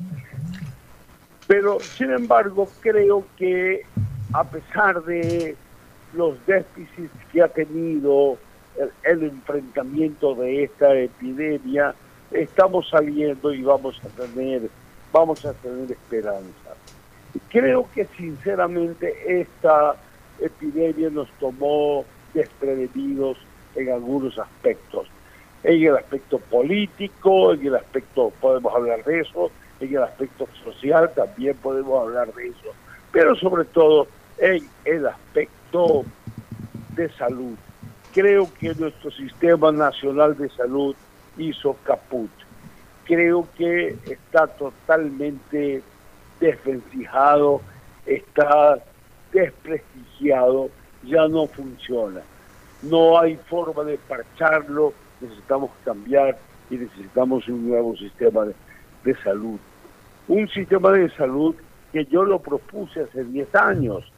Pero, sin embargo, creo que a pesar de los déficits que ha tenido el, enfrentamiento de esta epidemia, estamos saliendo y vamos a tener, vamos a tener esperanza. Creo que sinceramente esta epidemia nos tomó desprevenidos en algunos aspectos. En el aspecto político, en el aspecto, podemos hablar de eso, en el aspecto social también podemos hablar de eso, pero sobre todo en el aspecto de salud. Creo que nuestro sistema nacional de salud hizo caput. Creo que está totalmente desvencijado, está desprestigiado, ya no funciona no hay forma de parcharlo, necesitamos cambiar y necesitamos un nuevo sistema de, salud. Un sistema de salud que yo lo propuse hace 10 años,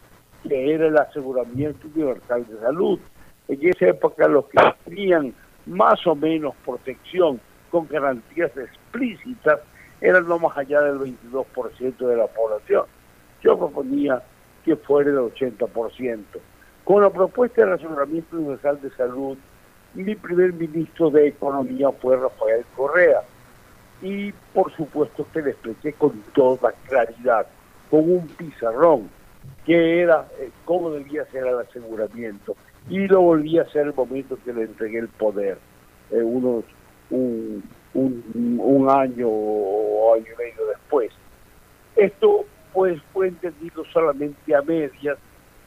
que era el aseguramiento universal de salud. En esa época los que tenían más o menos protección con garantías explícitas eran no más allá del 22% de la población. Yo proponía que fuera el 80%. Con la propuesta del aseguramiento universal de salud, mi primer ministro de Economía fue Rafael Correa. Y por supuesto que le expliqué con toda claridad, con un pizarrón, que era eh, cómo debía ser el aseguramiento. Y lo volví a hacer el momento que le entregué el poder, eh, unos un, un, año o año y medio después. Esto pues fue entendido solamente a medias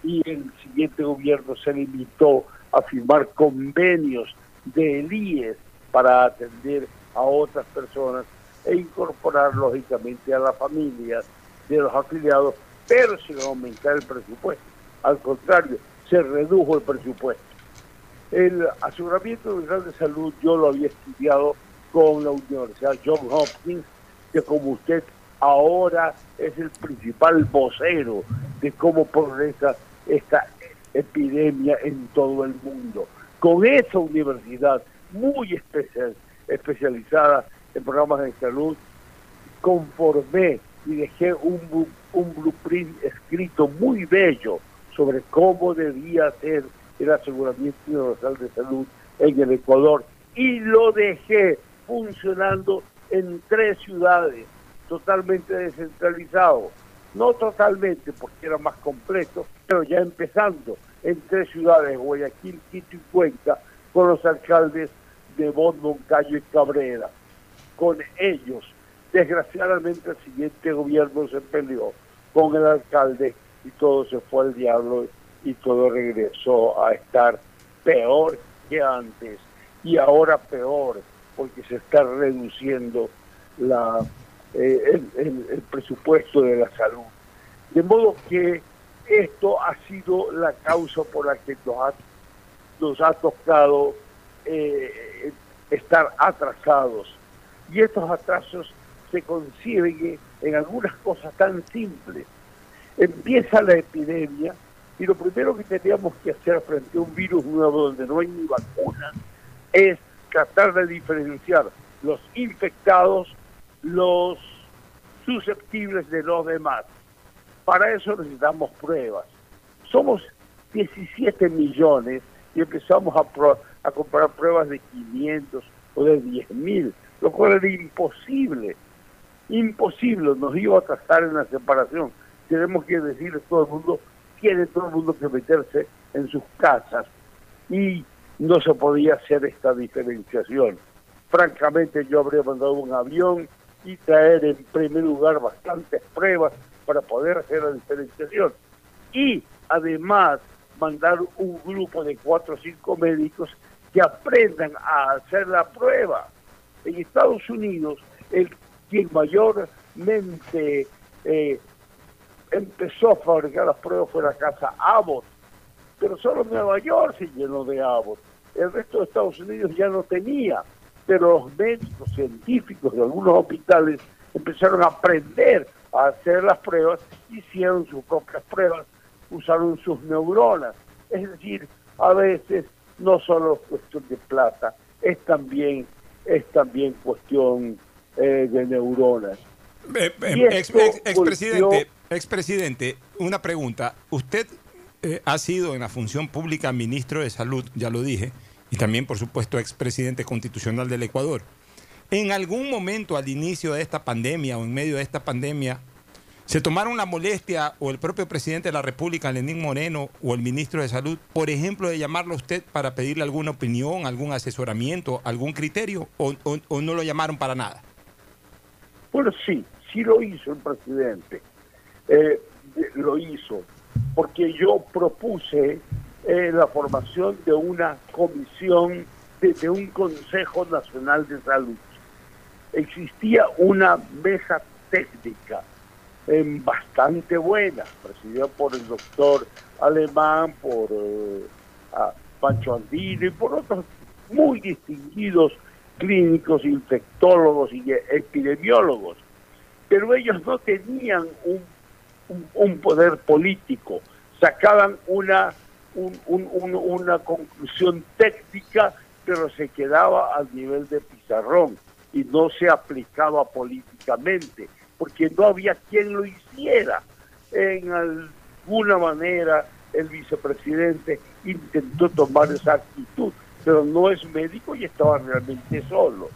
y el siguiente gobierno se limitó a firmar convenios de IES para atender a otras personas e incorporar lógicamente a las familias de los afiliados, pero sin aumentar el presupuesto. Al contrario, se redujo el presupuesto. El aseguramiento universal de salud yo lo había estudiado con la Universidad John Hopkins, que como usted ahora es el principal vocero de cómo progresa esta epidemia en todo el mundo. Con esa universidad muy especial, especializada en programas de salud, conformé y dejé un, un blueprint escrito muy bello sobre cómo debía ser el aseguramiento universal de salud en el Ecuador y lo dejé funcionando en tres ciudades, totalmente descentralizado. No totalmente, porque era más completo, pero ya empezando en tres ciudades, Guayaquil, Quito y Cuenca, con los alcaldes de Bon, Moncayo y Cabrera. Con ellos, desgraciadamente el siguiente gobierno se peleó con el alcalde y todo se fue al diablo y todo regresó a estar peor que antes y ahora peor porque se está reduciendo la, eh, el, presupuesto de la salud. De modo que esto ha sido la causa por la que nos ha, nos ha tocado eh, estar atrasados. Y estos atrasos se consiguen en algunas cosas tan simples. Empieza la epidemia y lo primero que teníamos que hacer frente a un virus nuevo donde no hay ni vacuna es tratar de diferenciar los infectados, los susceptibles de los demás. Para eso necesitamos pruebas. Somos 17 millones y empezamos a, a comprar pruebas de 500 o de 10 mil, lo cual era imposible. Imposible, nos iba a trazar en la separación. Tenemos que decir a todo el mundo, tiene todo el mundo que meterse en sus casas. Y no se podía hacer esta diferenciación. Francamente yo habría mandado un avión y traer en primer lugar bastantes pruebas para poder hacer la diferenciación. Y además mandar un grupo de cuatro o cinco médicos que aprendan a hacer la prueba. En Estados Unidos, el quien mayormente eh, empezó a fabricar las pruebas fue la casa Abbott, pero solo Nueva York se llenó de Abbott el resto de Estados Unidos ya no tenía, pero los médicos científicos de algunos hospitales empezaron a aprender a hacer las pruebas, hicieron sus propias pruebas, usaron sus neuronas. Es decir, a veces no solo es cuestión de plata, es también, es también cuestión eh, de neuronas. Eh, eh, expresidente, expresidente, una pregunta. Usted eh, ha sido en la función pública ministro de Salud, ya lo dije, y también, por supuesto, expresidente constitucional del Ecuador. En algún momento al inicio de esta pandemia o en medio de esta pandemia, ¿se tomaron la molestia o el propio presidente de la República, Lenín Moreno, o el ministro de Salud, por ejemplo, de llamarlo a usted para pedirle alguna opinión, algún asesoramiento, algún criterio, o, no lo llamaron para nada? Bueno, sí, sí lo hizo el presidente. Eh, lo hizo porque yo propuse eh, la formación de una comisión, de, un Consejo Nacional de Salud. Existía una mesa técnica eh, bastante buena, presidida por el doctor Alemán, por eh, Pancho Andino y por otros muy distinguidos clínicos, infectólogos y epidemiólogos. Pero ellos no tenían un un, poder político, sacaban una, una conclusión técnica, pero se quedaba al nivel de pizarrón y no se aplicaba políticamente, porque no había quien lo hiciera. En alguna manera el vicepresidente intentó tomar esa actitud, pero no es médico y estaba realmente solo.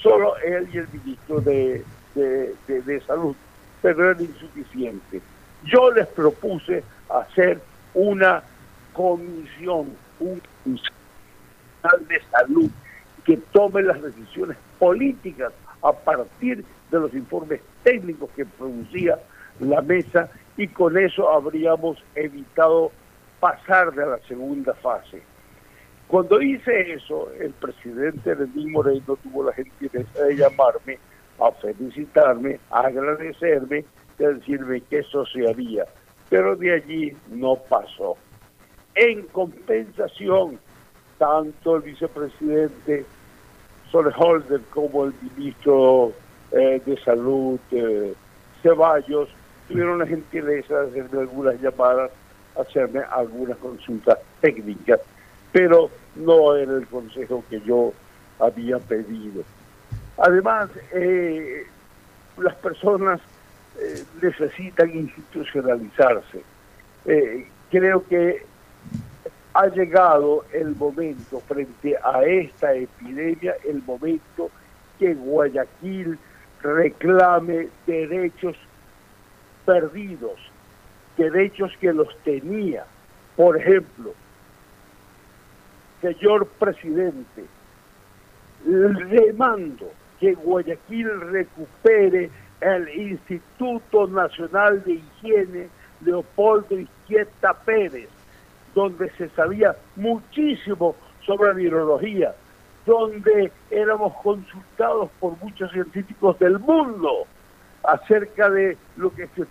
Solo él y el ministro de, de salud, pero era insuficiente. Yo les propuse hacer una comisión, un de salud que tome las decisiones políticas a partir de los informes técnicos que producía la mesa y con eso habríamos evitado pasar de la segunda fase. Cuando hice eso, el presidente Lenín Moreno tuvo la gentileza de llamarme a felicitarme, a agradecerme decirme que eso se haría, pero de allí no pasó. En compensación, tanto el vicepresidente Holder como el ministro eh, de Salud eh, Ceballos tuvieron la gentileza de hacerme algunas llamadas, hacerme algunas consultas técnicas, pero no era el consejo que yo había pedido. Además, eh, las personas eh, necesitan institucionalizarse. Creo que ha llegado el momento frente a esta epidemia, el momento que Guayaquil reclame derechos perdidos, derechos que los tenía. Por ejemplo, señor presidente, le mando que Guayaquil recupere el Instituto Nacional de Higiene Leopoldo Izquieta Pérez, donde se sabía muchísimo sobre la virología, donde éramos consultados por muchos científicos del mundo acerca de lo que se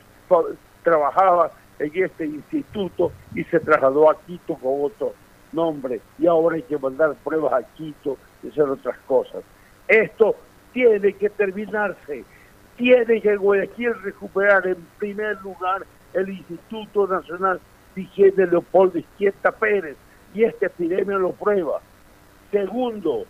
trabajaba en este instituto y se trasladó a Quito con otro nombre y ahora hay que mandar pruebas a Quito y hacer otras cosas. Esto tiene que terminarse, tiene que Guayaquil recuperar en primer lugar el Instituto Nacional Higiene Leopoldo Izquierda Pérez y esta epidemia lo prueba. Segundo,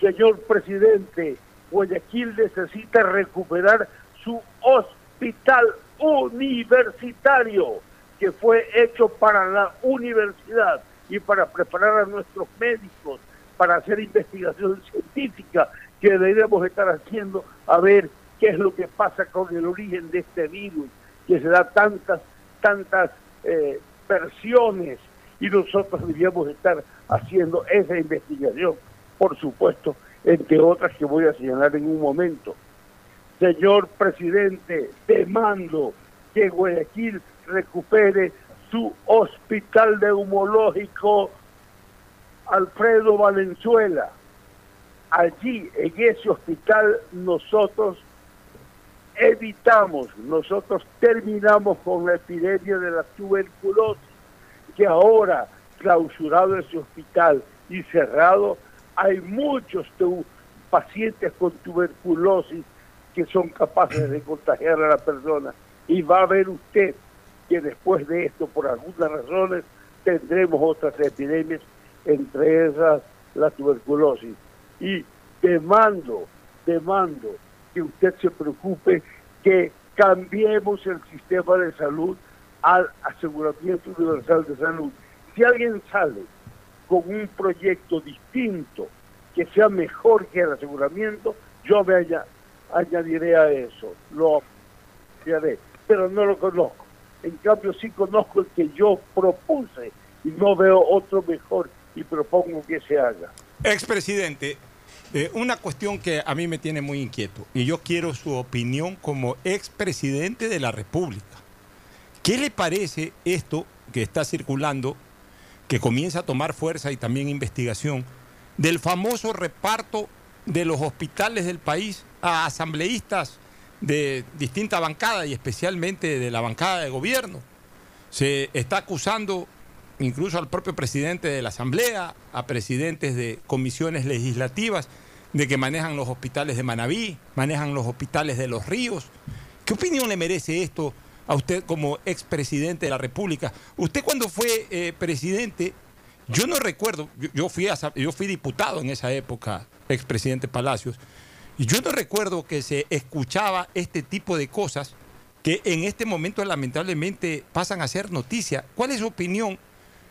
señor presidente, Guayaquil necesita recuperar su hospital universitario que fue hecho para la universidad y para preparar a nuestros médicos para hacer investigación científica que deberíamos estar haciendo a ver qué es lo que pasa con el origen de este virus, que se da tantas, tantas eh, versiones y nosotros deberíamos estar haciendo esa investigación, por supuesto, entre otras que voy a señalar en un momento. Señor presidente, demando que Guayaquil recupere su hospital neumológico Alfredo Valenzuela. Allí, en ese hospital, nosotros evitamos, nosotros terminamos con la epidemia de la tuberculosis, que ahora, clausurado ese hospital y cerrado, hay muchos pacientes con tuberculosis que son capaces de contagiar a la persona. Y va a ver usted que después de esto, por algunas razones, tendremos otras epidemias, entre esas la tuberculosis. Y demando, demando que usted se preocupe que cambiemos el sistema de salud al aseguramiento universal de salud. Si alguien sale con un proyecto distinto que sea mejor que el aseguramiento, yo me añadiré a eso, lo añadiré, pero no lo conozco. En cambio, sí conozco el que yo propuse y no veo otro mejor y propongo que se haga. Expresidente, eh, una cuestión que a mí me tiene muy inquieto y yo quiero su opinión como expresidente de la República. ¿Qué le parece esto que está circulando, que comienza a tomar fuerza y también investigación, del famoso reparto de los hospitales del país a asambleístas de distinta bancada y especialmente de la bancada de gobierno. Se está acusando incluso al propio presidente de la Asamblea, a presidentes de comisiones legislativas, de que manejan los hospitales de Manabí, manejan los hospitales de Los Ríos. ¿Qué opinión le merece esto a usted como expresidente de la República? Usted cuando fue eh, presidente, yo no recuerdo, yo, fui yo fui diputado en esa época, expresidente Palacios, y yo no recuerdo que se escuchaba este tipo de cosas que en este momento lamentablemente pasan a ser noticia. ¿Cuál es su opinión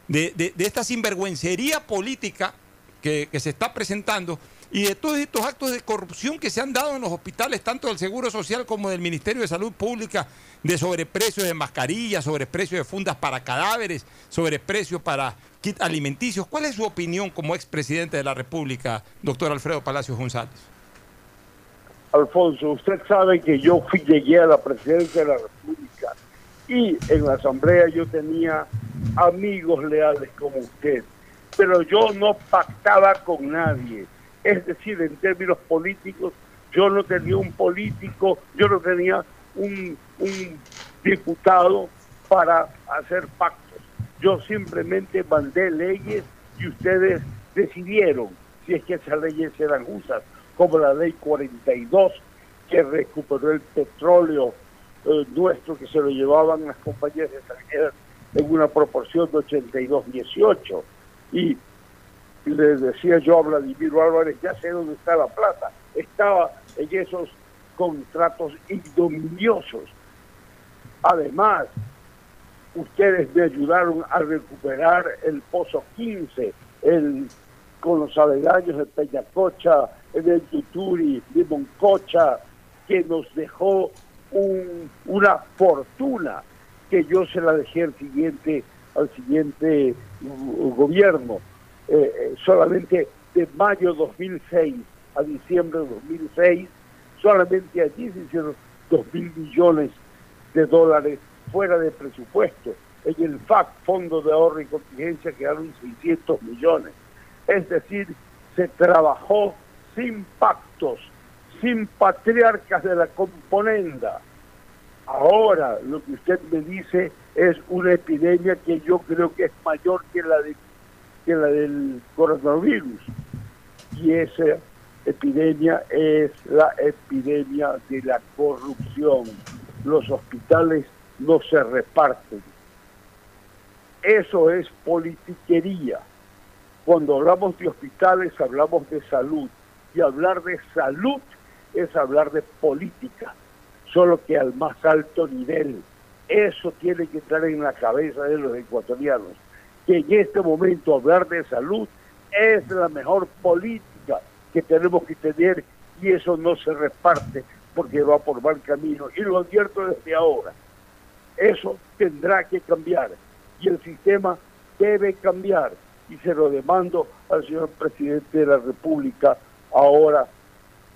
de, esta sinvergüencería política que, se está presentando y de todos estos actos de corrupción que se han dado en los hospitales, tanto del Seguro Social como del Ministerio de Salud Pública, de sobreprecios de mascarillas, sobreprecios de fundas para cadáveres, sobreprecios para kits alimenticios. ¿Cuál es su opinión como expresidente de la República, doctor Alfredo Palacios González? Alfonso, usted sabe que yo fui, llegué a la presidencia de la República y en la Asamblea yo tenía amigos leales como usted, pero yo no pactaba con nadie. Es decir, en términos políticos, yo no tenía un político, yo no tenía un, diputado para hacer pactos. Yo simplemente mandé leyes y ustedes decidieron si es que esas leyes eran justas como la ley 42, que recuperó el petróleo eh, nuestro que se lo llevaban las compañías extranjeras en una proporción de 82-18. Y le decía yo a Vladimir Álvarez, ya sé dónde está la plata. Estaba en esos contratos ignominiosos. Además, ustedes me ayudaron a recuperar el Pozo 15, el, con los aledaños de Peñacocha, el Tuturi, de Moncocha, que nos dejó una fortuna que yo se la dejé al siguiente, al siguiente uh, gobierno. Eh, eh, solamente de mayo 2006 a diciembre de 2006, solamente allí se hicieron 2 mil millones de dólares fuera de presupuesto. En el FAC, Fondo de Ahorro y Contingencia, quedaron 600 millones. Es decir, se trabajó sin pactos, sin patriarcas de la componenda. Ahora lo que usted me dice es una epidemia que yo creo que es mayor que la, de, que la del coronavirus. Y esa epidemia es la epidemia de la corrupción. Los hospitales no se reparten. Eso es politiquería. Cuando hablamos de hospitales hablamos de salud. Y hablar de salud es hablar de política, solo que al más alto nivel. Eso tiene que estar en la cabeza de los ecuatorianos. Que en este momento hablar de salud es la mejor política que tenemos que tener y eso no se reparte porque va por mal camino. Y lo advierto desde ahora. Eso tendrá que cambiar y el sistema debe cambiar y se lo demando al señor presidente de la República ahora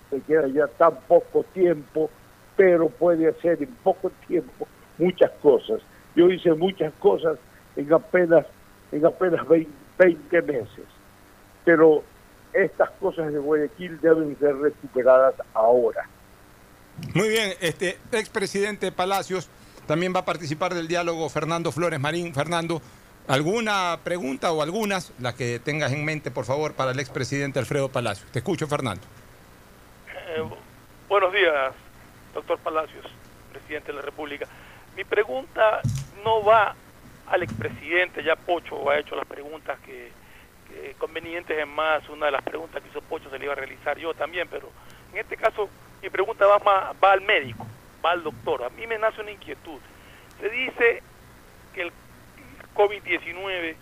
se queda ya tan poco tiempo pero puede hacer en poco tiempo muchas cosas yo hice muchas cosas en apenas en apenas 20 meses pero estas cosas de Guayaquil deben ser recuperadas ahora muy bien este expresidente Palacios también va a participar del diálogo Fernando Flores Marín. Fernando, ¿alguna pregunta o algunas, las que tengas en mente, por favor, para el expresidente Alfredo Palacios? Te escucho, Fernando. Eh, buenos días, doctor Palacios, presidente de la República. Mi pregunta no va al expresidente, ya Pocho ha hecho las preguntas que, convenientes en más, una de las preguntas que hizo Pocho se le iba a realizar yo también, pero en este caso mi pregunta va, más, va al médico al doctor. A mí me nace una inquietud. Se dice que el COVID-19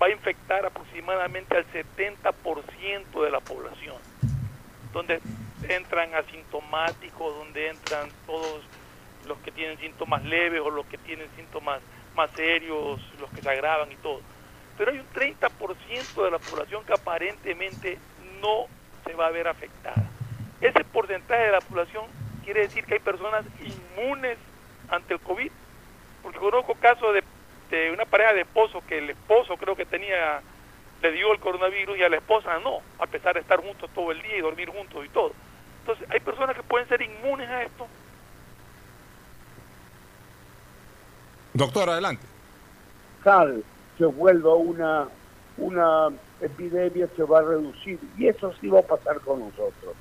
va a infectar aproximadamente al 70% de la población, donde entran asintomáticos, donde entran todos los que tienen síntomas leves o los que tienen síntomas más serios, los que se agravan y todo. Pero hay un 30% de la población que aparentemente no se va a ver afectada. Ese porcentaje de la población quiere decir que hay personas inmunes ante el COVID. Porque conozco casos de, una pareja de esposos que el esposo creo que tenía, le dio el coronavirus y a la esposa no, a pesar de estar juntos todo el día y dormir juntos y todo. Entonces, hay personas que pueden ser inmunes a esto. Doctor, adelante. Sal, se vuelva una, una epidemia, se va a reducir. Y eso sí va a pasar con nosotros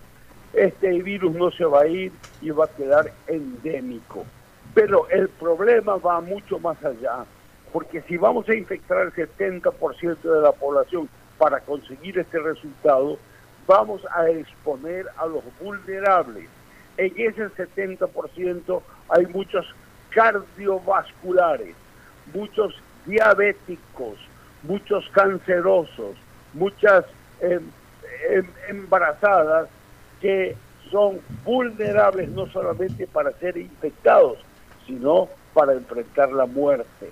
este virus no se va a ir y va a quedar endémico. Pero el problema va mucho más allá, porque si vamos a infectar al 70% de la población para conseguir este resultado, vamos a exponer a los vulnerables. En ese 70% hay muchos cardiovasculares, muchos diabéticos, muchos cancerosos, muchas em, em, embarazadas que son vulnerables no solamente para ser infectados, sino para enfrentar la muerte.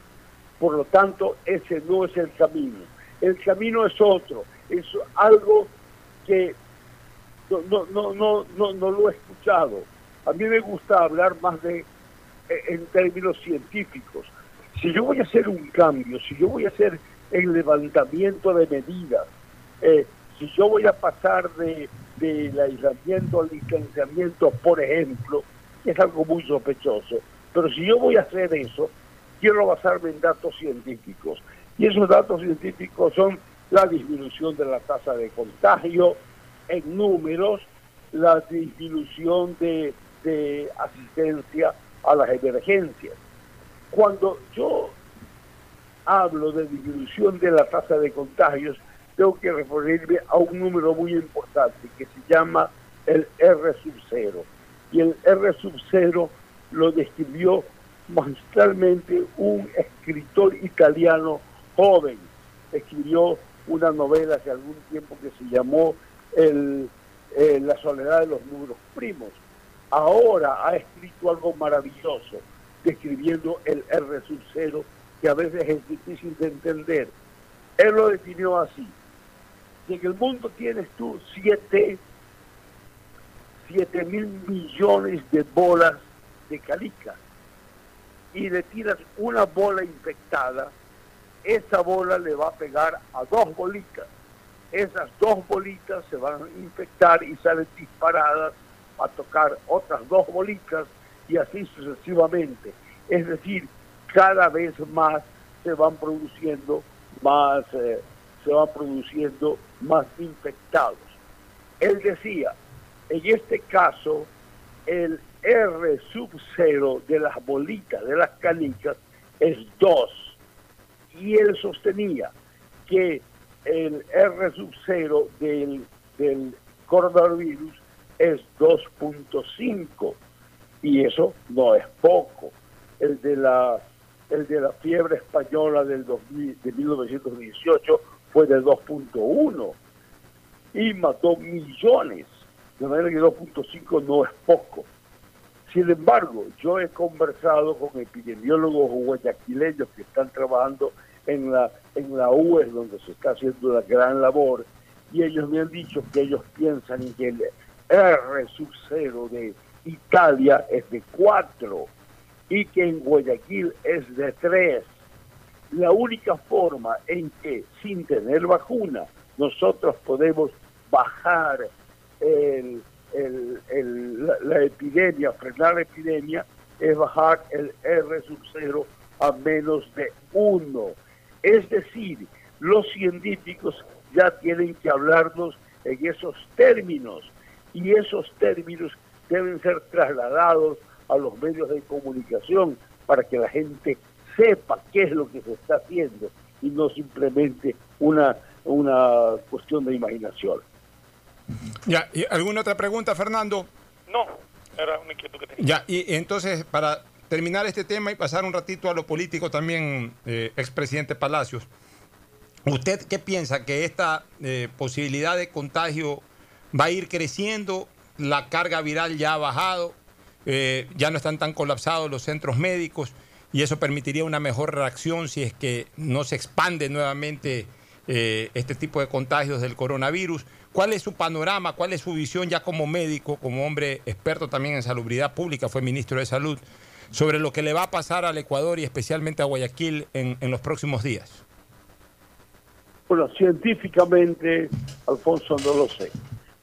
Por lo tanto, ese no es el camino. El camino es otro, es algo que no, no, no, no, no lo he escuchado. A mí me gusta hablar más de en términos científicos. Si yo voy a hacer un cambio, si yo voy a hacer el levantamiento de medidas, eh, si yo voy a pasar de del aislamiento al distanciamiento, por ejemplo, es algo muy sospechoso. Pero si yo voy a hacer eso, quiero basarme en datos científicos. Y esos datos científicos son la disminución de la tasa de contagio en números, la disminución de, de asistencia a las emergencias. Cuando yo hablo de disminución de la tasa de contagios, tengo que referirme a un número muy importante que se llama el R sub 0. Y el R sub 0 lo describió magistralmente un escritor italiano joven. Escribió una novela hace algún tiempo que se llamó el, eh, La soledad de los números primos. Ahora ha escrito algo maravilloso, describiendo el R sub cero, que a veces es difícil de entender. Él lo definió así. Si en el mundo tienes tú siete, siete mil millones de bolas de calica y le tiras una bola infectada, esa bola le va a pegar a dos bolitas. Esas dos bolitas se van a infectar y salen disparadas a tocar otras dos bolitas y así sucesivamente. Es decir, cada vez más se van produciendo más, eh, se van produciendo más infectados. Él decía, en este caso, el R sub cero de las bolitas, de las canicas, es 2. Y él sostenía que el R sub cero del, del coronavirus es 2.5 y eso no es poco. El de la el de la fiebre española del de 1918 fue de 2.1 y mató millones. De manera que 2.5 no es poco. Sin embargo, yo he conversado con epidemiólogos guayaquileños que están trabajando en la, en la UES, donde se está haciendo la gran labor, y ellos me han dicho que ellos piensan que R sub cero de Italia es de 4 y que en Guayaquil es de 3. La única forma en que sin tener vacuna nosotros podemos bajar el, la, epidemia, frenar la epidemia, es bajar el R sub 0 a menos de 1. Es decir, los científicos ya tienen que hablarnos en esos términos y esos términos deben ser trasladados a los medios de comunicación para que la gente sepa qué es lo que se está haciendo y no simplemente una, una cuestión de imaginación. Ya, ¿y alguna otra pregunta, Fernando? No, era una inquietud que tenía. Ya, y entonces, para terminar este tema y pasar un ratito a lo político también, eh, expresidente Palacios, ¿usted qué piensa? ¿Que esta eh, posibilidad de contagio va a ir creciendo? ¿La carga viral ya ha bajado? Eh, ya no están tan colapsados los centros médicos y eso permitiría una mejor reacción si es que no se expande nuevamente eh, este tipo de contagios del coronavirus. ¿Cuál es su panorama? ¿Cuál es su visión ya como médico, como hombre experto también en salubridad pública, fue ministro de Salud, sobre lo que le va a pasar al Ecuador y especialmente a Guayaquil en, en los próximos días? Bueno, científicamente, Alfonso, no lo sé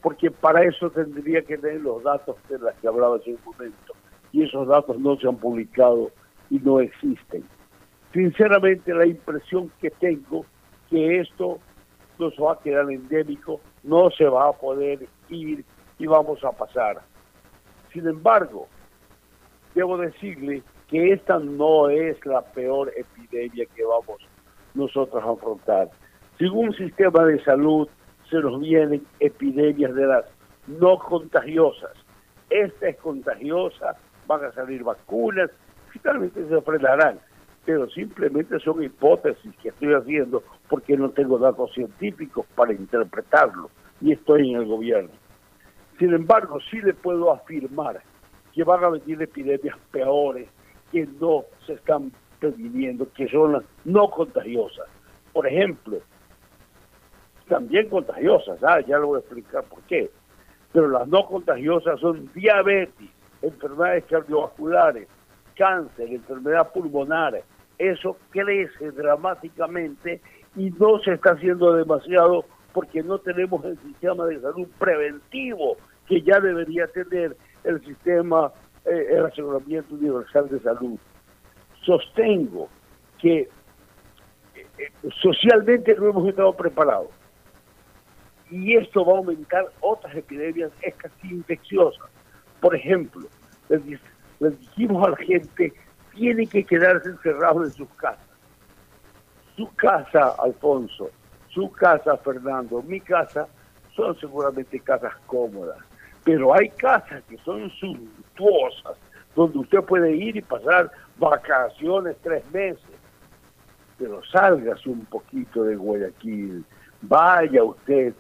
porque para eso tendría que tener los datos de los que hablaba hace un momento, y esos datos no se han publicado y no existen. Sinceramente, la impresión que tengo que esto no se va a quedar endémico, no se va a poder ir y vamos a pasar. Sin embargo, debo decirle que esta no es la peor epidemia que vamos nosotros a afrontar. Según un sistema de salud se nos vienen epidemias de las no contagiosas. Esta es contagiosa, van a salir vacunas, finalmente se frenarán, pero simplemente son hipótesis que estoy haciendo porque no tengo datos científicos para interpretarlo y estoy en el gobierno. Sin embargo, sí le puedo afirmar que van a venir epidemias peores que no se están previniendo, que son las no contagiosas. Por ejemplo, también contagiosas, ¿ah? ya lo voy a explicar por qué. Pero las no contagiosas son diabetes, enfermedades cardiovasculares, cáncer, enfermedad pulmonar. Eso crece dramáticamente y no se está haciendo demasiado porque no tenemos el sistema de salud preventivo que ya debería tener el sistema, eh, aseguramiento universal de salud. Sostengo que eh, eh, socialmente no hemos estado preparados y esto va a aumentar otras epidemias casi infecciosas. Por ejemplo, les, dijimos a la gente, tiene que quedarse encerrados en sus casas. Su casa, Alfonso, su casa, Fernando, mi casa, son seguramente casas cómodas, pero hay casas que son suntuosas, donde usted puede ir y pasar vacaciones tres meses. Pero sálgase un poquito de Guayaquil, vaya usted,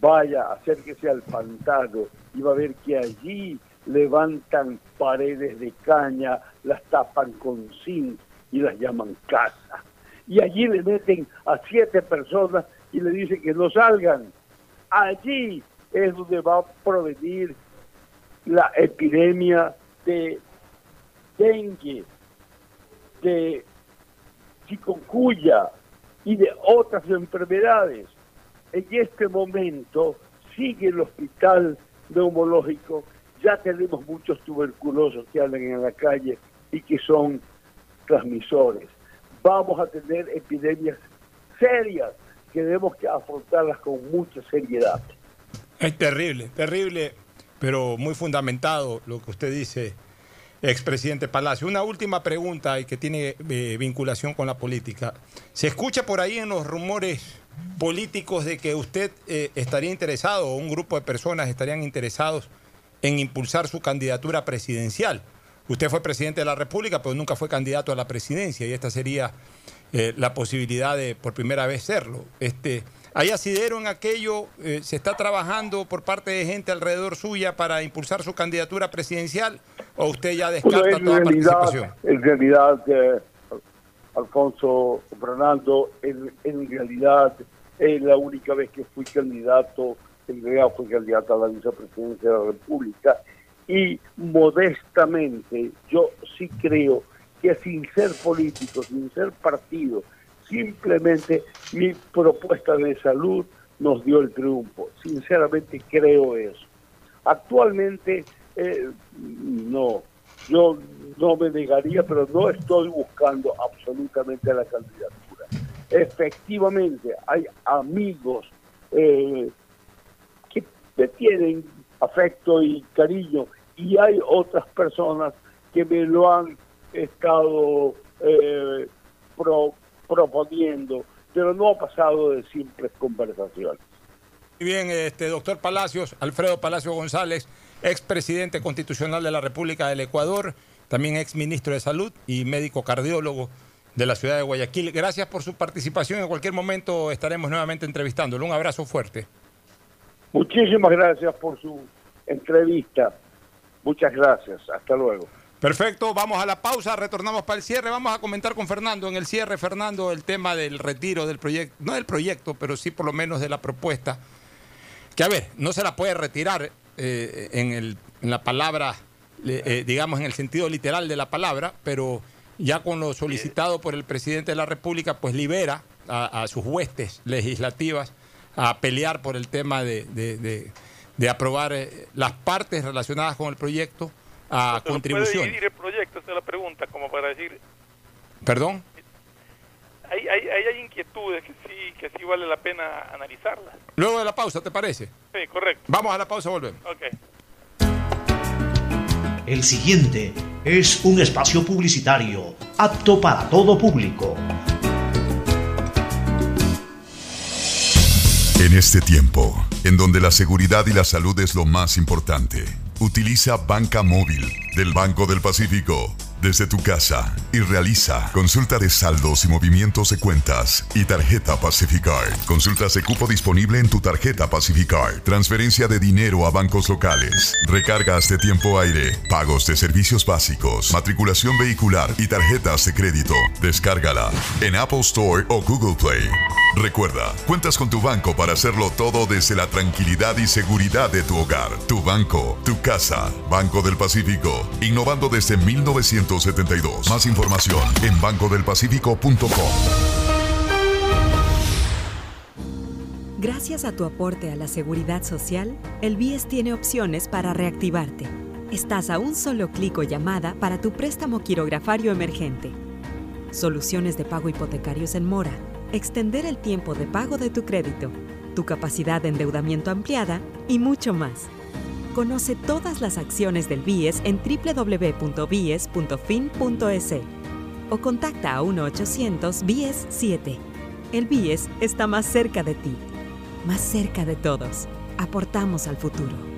vaya, acérquese al pantano y va a ver que allí levantan paredes de caña, las tapan con zinc y las llaman casa. Y allí le meten a siete personas y le dicen que no salgan. Allí es donde va a provenir la epidemia de dengue, de chikungunya y de otras enfermedades. En este momento sigue el hospital neumológico, ya tenemos muchos tuberculosos que andan en la calle y que son transmisores. Vamos a tener epidemias serias que debemos que afrontarlas con mucha seriedad. Es terrible, terrible, pero muy fundamentado lo que usted dice, expresidente Palacio. Una última pregunta y que tiene eh, vinculación con la política. Se escucha por ahí en los rumores políticos de que usted eh, estaría interesado o un grupo de personas estarían interesados en impulsar su candidatura presidencial. Usted fue presidente de la República, pero nunca fue candidato a la presidencia y esta sería eh, la posibilidad de por primera vez serlo. Este, ¿Hay asidero en aquello? Eh, ¿Se está trabajando por parte de gente alrededor suya para impulsar su candidatura presidencial o usted ya descarta toda participación? En realidad, Alfonso Fernando, en, realidad es la única vez que fui candidato, en realidad fui candidato a la vicepresidencia de la República y modestamente yo sí creo que sin ser político, sin ser partido, simplemente mi propuesta de salud nos dio el triunfo. Sinceramente creo eso. Actualmente eh, no, yo no me negaría, pero no estoy buscando absolutamente la candidatura. Efectivamente, hay amigos eh, que me tienen afecto y cariño y hay otras personas que me lo han estado eh, proponiendo, pero no ha pasado de simples conversaciones. Muy bien, este doctor Palacios, Alfredo Palacio González, expresidente constitucional de la República del Ecuador, también ex ministro de Salud y médico cardiólogo de la ciudad de Guayaquil. Gracias por su participación. En cualquier momento estaremos nuevamente entrevistándolo. Un abrazo fuerte. Muchísimas gracias por su entrevista. Muchas gracias. Hasta luego. Perfecto, vamos a la pausa, retornamos para el cierre. Vamos a comentar con Fernando en el cierre, Fernando, el tema del retiro del proyecto, no del proyecto, pero sí por lo menos de la propuesta. Que a ver, no se la puede retirar eh, en, el, en, la palabra, eh, digamos en el sentido literal de la palabra, pero ya con lo solicitado por el presidente de la República, pues libera a, sus huestes legislativas a pelear por el tema de, de aprobar eh, las partes relacionadas con el proyecto a contribución. ¿Puede dividir el proyecto? Esa es la pregunta, como para decir... ¿Perdón? Hay, hay, hay inquietudes que sí, que sí vale la pena analizarlas. Luego de la pausa, ¿te parece? Sí, correcto. Vamos a la pausa, volvemos. Ok. El siguiente es un espacio publicitario apto para todo público. En este tiempo, en donde la seguridad y la salud es lo más importante, utiliza Banca Móvil del Banco del Pacífico desde tu casa y realiza consulta de saldos y movimientos de cuentas y tarjeta Pacificard. Consultas de cupo disponible en tu tarjeta Pacificard. Transferencia de dinero a bancos locales. Recargas de tiempo aire. Pagos de servicios básicos. Matriculación vehicular y tarjetas de crédito. Descárgala en Apple Store o Google Play. Recuerda, cuentas con tu banco para hacerlo todo desde la tranquilidad y seguridad de tu hogar. Tu banco, tu casa. Banco del Pacífico. Innovando desde 1900 más información en bancodelpacifico.com. Gracias a tu aporte a la seguridad social, el BIES tiene opciones para reactivarte. Estás a un solo clic o llamada para tu préstamo quirografario emergente. Soluciones de pago hipotecarios en mora. Extender el tiempo de pago de tu crédito. Tu capacidad de endeudamiento ampliada y mucho más. Conoce todas las acciones del BIES en www.bies.fin.es o contacta a 1-800-BIES-7. El BIES está más cerca de ti, más cerca de todos. Aportamos al futuro.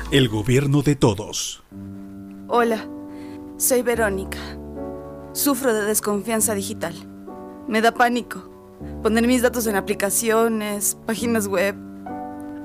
El gobierno de todos. Hola, soy Verónica. Sufro de desconfianza digital. Me da pánico poner mis datos en aplicaciones, páginas web.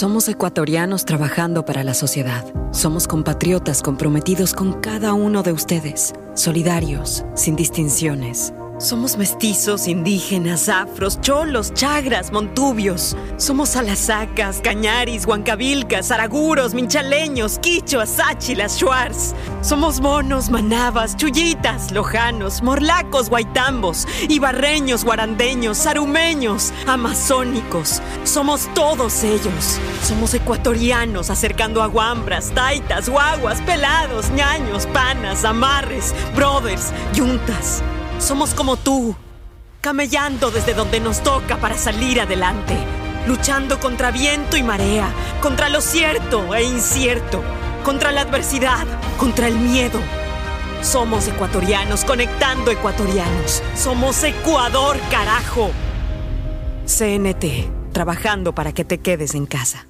Somos ecuatorianos trabajando para la sociedad. Somos compatriotas comprometidos con cada uno de ustedes, solidarios, sin distinciones. Somos mestizos, indígenas, afros, cholos, chagras, montubios. Somos alasacas, cañaris, huancabilcas, araguros, minchaleños, quichuas, sáchilas, shuars. Somos monos, manabas, chullitas, lojanos, morlacos, guaitambos, ibarreños, guarandeños, sarumeños, amazónicos. Somos todos ellos. Somos ecuatorianos acercando aguambras, taitas, guaguas, pelados, ñaños, panas, amarres, brothers, yuntas. Somos como tú, camellando desde donde nos toca para salir adelante, luchando contra viento y marea, contra lo cierto e incierto, contra la adversidad, contra el miedo. Somos ecuatorianos conectando ecuatorianos. Somos Ecuador, carajo. CNT, trabajando para que te quedes en casa.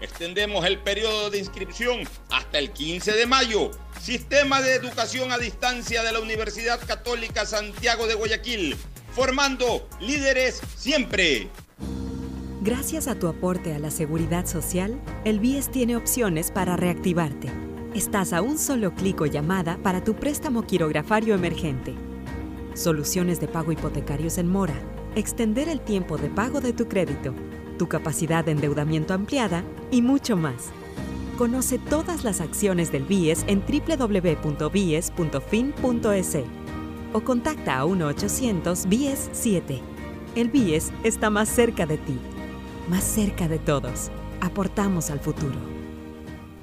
Extendemos el periodo de inscripción hasta el 15 de mayo. Sistema de Educación a Distancia de la Universidad Católica Santiago de Guayaquil. Formando líderes siempre. Gracias a tu aporte a la seguridad social, el BIES tiene opciones para reactivarte. Estás a un solo clic o llamada para tu préstamo quirografario emergente. Soluciones de pago hipotecarios en mora. Extender el tiempo de pago de tu crédito tu capacidad de endeudamiento ampliada y mucho más. Conoce todas las acciones del BIES en www.bies.fin.es o contacta a 1-800-BIES-7. El BIES está más cerca de ti, más cerca de todos. Aportamos al futuro.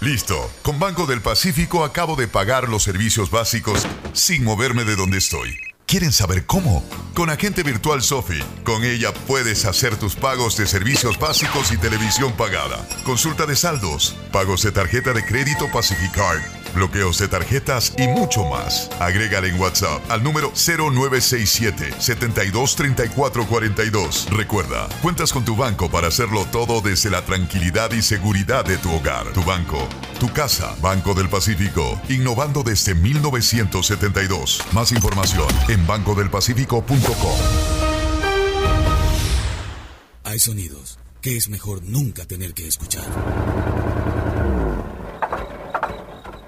Listo. Con Banco del Pacífico acabo de pagar los servicios básicos sin moverme de donde estoy. ¿Quieren saber cómo? Con Agente Virtual Sofi. Con ella puedes hacer tus pagos de servicios básicos y televisión pagada. Consulta de saldos, pagos de tarjeta de crédito Pacificard bloqueos de tarjetas y mucho más. Agrégale en WhatsApp al número 0967 723442. Recuerda, cuentas con tu banco para hacerlo todo desde la tranquilidad y seguridad de tu hogar. Tu banco, tu casa, Banco del Pacífico, innovando desde 1972. Más información en bancodelpacífico.com. Hay sonidos que es mejor nunca tener que escuchar.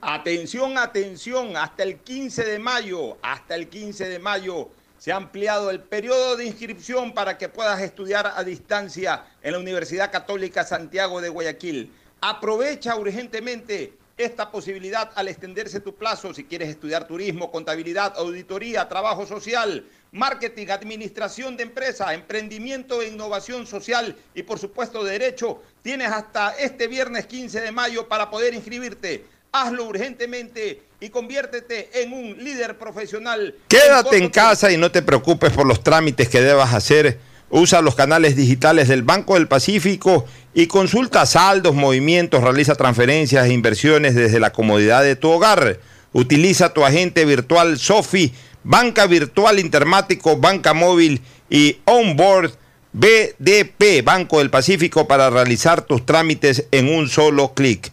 Atención, atención, hasta el 15 de mayo, hasta el 15 de mayo se ha ampliado el periodo de inscripción para que puedas estudiar a distancia en la Universidad Católica Santiago de Guayaquil. Aprovecha urgentemente esta posibilidad al extenderse tu plazo si quieres estudiar turismo, contabilidad, auditoría, trabajo social, marketing, administración de empresa, emprendimiento e innovación social y por supuesto derecho. Tienes hasta este viernes 15 de mayo para poder inscribirte. Hazlo urgentemente y conviértete en un líder profesional. Quédate en casa y no te preocupes por los trámites que debas hacer. Usa los canales digitales del Banco del Pacífico y consulta saldos, movimientos, realiza transferencias e inversiones desde la comodidad de tu hogar. Utiliza tu agente virtual Sofi, banca virtual intermático, banca móvil y onboard BDP, Banco del Pacífico, para realizar tus trámites en un solo clic.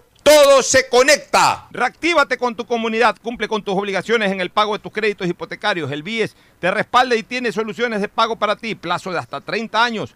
todo se conecta. Reactívate con tu comunidad, cumple con tus obligaciones en el pago de tus créditos hipotecarios. El BIES te respalda y tiene soluciones de pago para ti, plazo de hasta 30 años.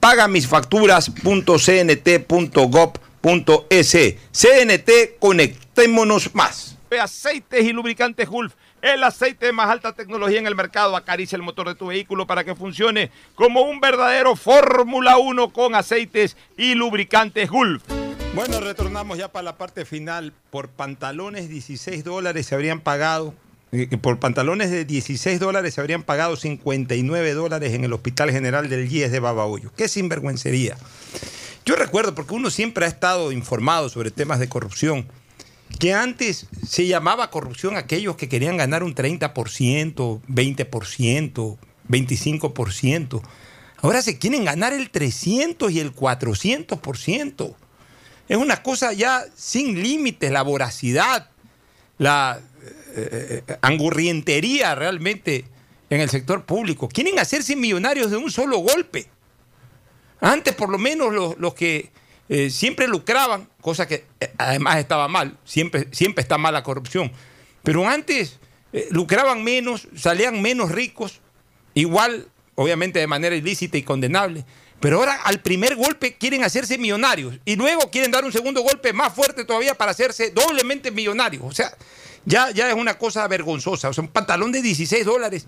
pagamisfacturas.cnt.gov.es. CNT, conectémonos más. Aceites y lubricantes Gulf. El aceite de más alta tecnología en el mercado acaricia el motor de tu vehículo para que funcione como un verdadero Fórmula 1 con aceites y lubricantes Gulf. Bueno, retornamos ya para la parte final. Por pantalones 16 dólares se habrían pagado por pantalones de 16 dólares se habrían pagado 59 dólares en el Hospital General del IES de Babahoyo. Qué sinvergüencería. Yo recuerdo, porque uno siempre ha estado informado sobre temas de corrupción, que antes se llamaba corrupción aquellos que querían ganar un 30%, 20%, 25%. Ahora se quieren ganar el 300 y el 400%. Es una cosa ya sin límites, la voracidad, la eh, eh, angurrientería realmente en el sector público. Quieren hacerse millonarios de un solo golpe. Antes, por lo menos, los, que eh, siempre lucraban, cosa que además estaba mal, siempre, siempre está mal la corrupción, pero antes lucraban menos, salían menos ricos, igual, obviamente de manera ilícita y condenable. Pero ahora al primer golpe quieren hacerse millonarios y luego quieren dar un segundo golpe más fuerte todavía para hacerse doblemente millonarios. O sea, ya, ya es una cosa vergonzosa. O sea, un pantalón de 16 dólares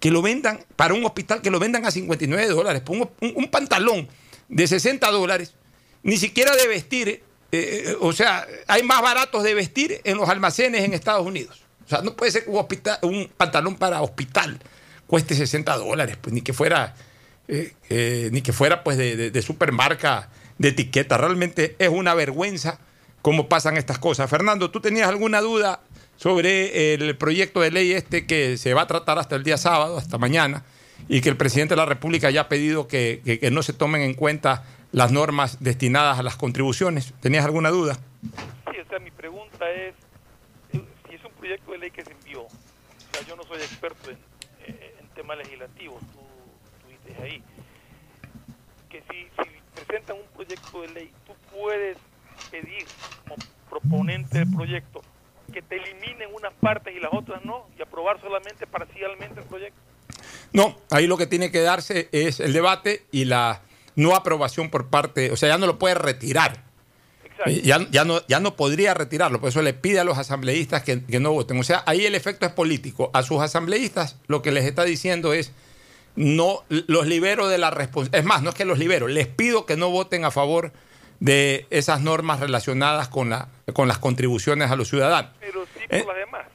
que lo vendan para un hospital, que lo vendan a 59 dólares. Un, un, pantalón de 60 dólares, ni siquiera de vestir. Eh, eh, o sea, hay más baratos de vestir en los almacenes en Estados Unidos. O sea, no puede ser un, hospital, un pantalón para hospital cueste 60 dólares, pues ni que fuera, eh, ni que fuera pues de, de supermarca de etiqueta. Realmente es una vergüenza cómo pasan estas cosas. Fernando, ¿tú tenías alguna duda sobre el proyecto de ley este que se va a tratar hasta el día sábado, hasta mañana, y que el presidente de la República ya ha pedido que, no se tomen en cuenta las normas destinadas a las contribuciones. ¿Tenías alguna duda? Sí, o sea, mi pregunta es, si es un proyecto de ley que se envió, o sea, yo no soy experto en, eh, temas legislativos, tú, tú dices ahí, que si, si presentan un proyecto de ley, tú puedes pedir como proponente del proyecto que te eliminen unas partes y las otras no, y aprobar solamente parcialmente el proyecto. No, ahí lo que tiene que darse es el debate y la no aprobación por parte, o sea, ya no lo puede retirar. Eh, ya, ya, no, ya no podría retirarlo, por eso le pide a los asambleístas que, que, no voten. O sea, ahí el efecto es político. A sus asambleístas lo que les está diciendo es, no los libero de la responsabilidad. Es más, no es que los libero, les pido que no voten a favor de esas normas relacionadas con, la, con las contribuciones a los ciudadanos. Pero sí por eh, las demás.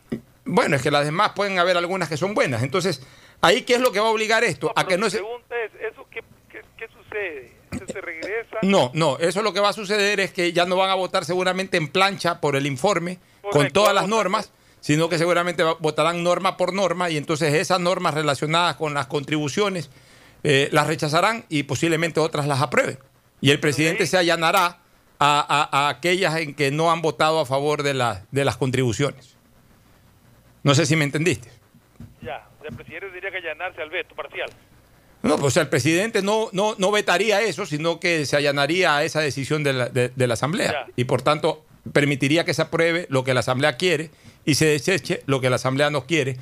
Bueno, es que las demás pueden haber algunas que son buenas. Entonces, ahí qué es lo que va a obligar esto? a que no se... pregunta es, ¿eso qué, qué, sucede? ¿Se regresa? No, no, eso lo que va a suceder es que ya no van a votar seguramente en plancha por el informe con todas las normas, sino que seguramente votarán norma por norma y entonces esas normas relacionadas con las contribuciones eh, las rechazarán y posiblemente otras las aprueben. Y el presidente se allanará a, aquellas en que no han votado a favor de, de las contribuciones. No sé si me entendiste. Ya, el presidente diría que allanarse al veto parcial. No, pues el presidente no, no, no vetaría eso, sino que se allanaría a esa decisión de la, de, la Asamblea. Y por tanto, permitiría que se apruebe lo que la Asamblea quiere y se deseche lo que la Asamblea no quiere,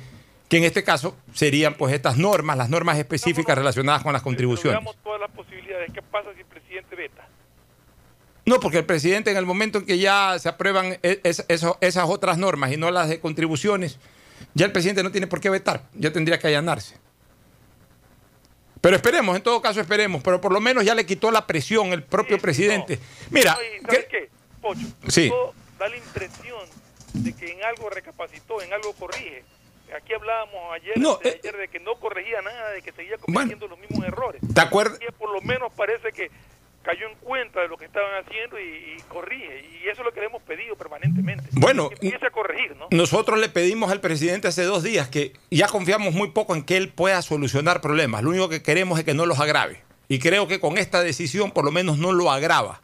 que en este caso serían pues estas normas, las normas específicas relacionadas con las contribuciones. todas las posibilidades. ¿Qué pasa si no, porque el presidente en el momento en que ya se aprueban e, esas otras normas y no las de contribuciones, ya el presidente no tiene por qué vetar, ya tendría que allanarse. Pero esperemos, en todo caso esperemos, pero por lo menos ya le quitó la presión el propio presidente. Mira, ¿sabes qué? Pocho, sí. da la impresión de que en algo recapacitó, en algo corrige. Aquí hablábamos ayer, de, eh, ayer de que no corregía nada, de que seguía cometiendo los mismos errores. ¿Te acuerdas? por lo menos parece que cayó en cuenta de lo que estaban haciendo y, corrige. Y eso es lo que le hemos pedido permanentemente. Bueno, que empiece a corregir, ¿no? Nosotros le pedimos al presidente hace dos días que ya confiamos muy poco en que él pueda solucionar problemas. Lo único que queremos es que no los agrave. Y creo que con esta decisión por lo menos no lo agrava.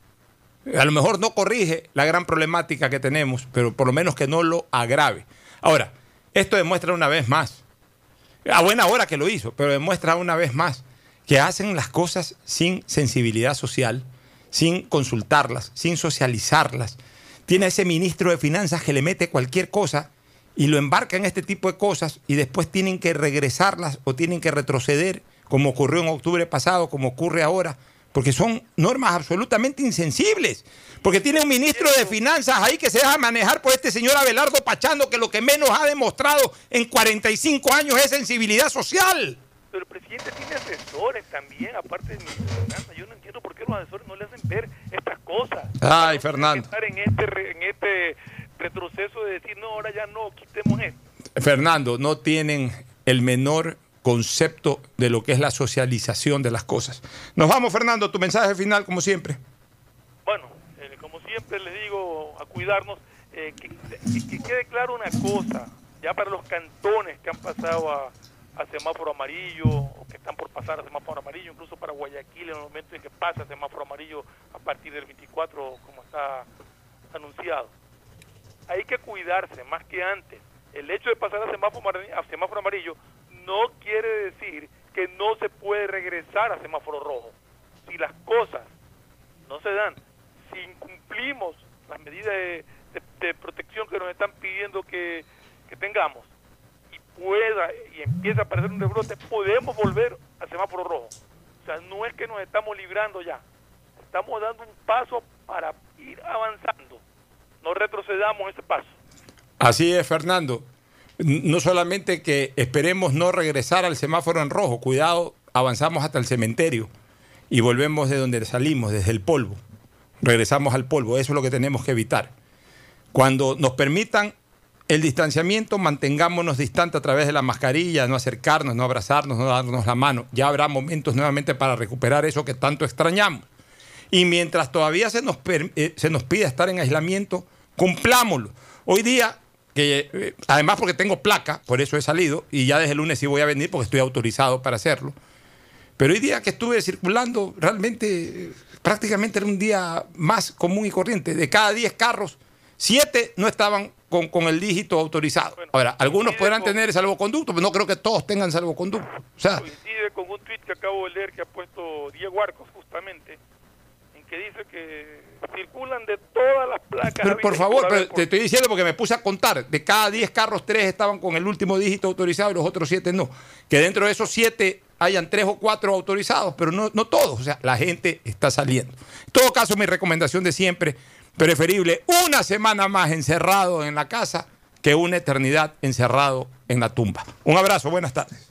A lo mejor no corrige la gran problemática que tenemos, pero por lo menos que no lo agrave. Ahora, esto demuestra una vez más, a buena hora que lo hizo, pero demuestra una vez más que hacen las cosas sin sensibilidad social, sin consultarlas, sin socializarlas. Tiene a ese ministro de Finanzas que le mete cualquier cosa y lo embarca en este tipo de cosas y después tienen que regresarlas o tienen que retroceder, como ocurrió en octubre pasado, como ocurre ahora, porque son normas absolutamente insensibles. Porque tiene un ministro de Finanzas ahí que se deja manejar por este señor Abelardo Pachando, que lo que menos ha demostrado en 45 años es sensibilidad social. Pero el presidente tiene asesores también, aparte de mi Yo no entiendo por qué los asesores no le hacen ver estas cosas. Ay, Fernando. Estar en este, en este retroceso de decir, no, ahora ya no, quitemos esto. Fernando, no tienen el menor concepto de lo que es la socialización de las cosas. Nos vamos, Fernando, tu mensaje final, como siempre. Bueno, eh, como siempre les digo, a cuidarnos. Eh, que, que, quede claro una cosa, ya para los cantones que han pasado a, a semáforo amarillo o que están por pasar a semáforo amarillo, incluso para Guayaquil en el momento en que pasa a semáforo amarillo a partir del 24 como está anunciado. Hay que cuidarse más que antes. El hecho de pasar a a semáforo amarillo no quiere decir que no se puede regresar a semáforo rojo. Si las cosas no se dan, si incumplimos las medidas de, protección que nos están pidiendo que tengamos, pueda y empieza a aparecer un rebrote, podemos volver al semáforo rojo. O sea, no es que nos estamos librando ya, estamos dando un paso para ir avanzando. No retrocedamos ese paso. Así es, Fernando. No solamente que esperemos no regresar al semáforo en rojo, cuidado, avanzamos hasta el cementerio y volvemos de donde salimos, desde el polvo. Regresamos al polvo, eso es lo que tenemos que evitar. Cuando nos permitan el distanciamiento, mantengámonos distantes a través de la mascarilla, no acercarnos, no abrazarnos, no darnos la mano. Ya habrá momentos nuevamente para recuperar eso que tanto extrañamos. Y mientras todavía se nos, eh, se nos pide estar en aislamiento, cumplámoslo. Hoy día que eh, además porque tengo placa, por eso he salido, y ya desde el lunes sí voy a venir porque estoy autorizado para hacerlo. Pero hoy día que estuve circulando, realmente eh, prácticamente era un día más común y corriente. De cada 10 carros, 7 no estaban con, con el dígito autorizado. Ahora, algunos podrán tener salvoconducto, pero no creo que todos tengan salvoconducto. O sea, Coincide con un tuit que acabo de leer que ha puesto Diego Arcos justamente, en que dice que circulan de todas las placas. Pero por favor, pero te estoy diciendo porque me puse a contar. De cada 10 carros, 3 estaban con el último dígito autorizado y los otros 7 no. Que dentro de esos 7 hayan 3 o 4 autorizados, pero no, no todos. O sea, la gente está saliendo. En todo caso, mi recomendación de siempre, preferible una semana más encerrado en la casa que una eternidad encerrado en la tumba. Un abrazo, buenas tardes.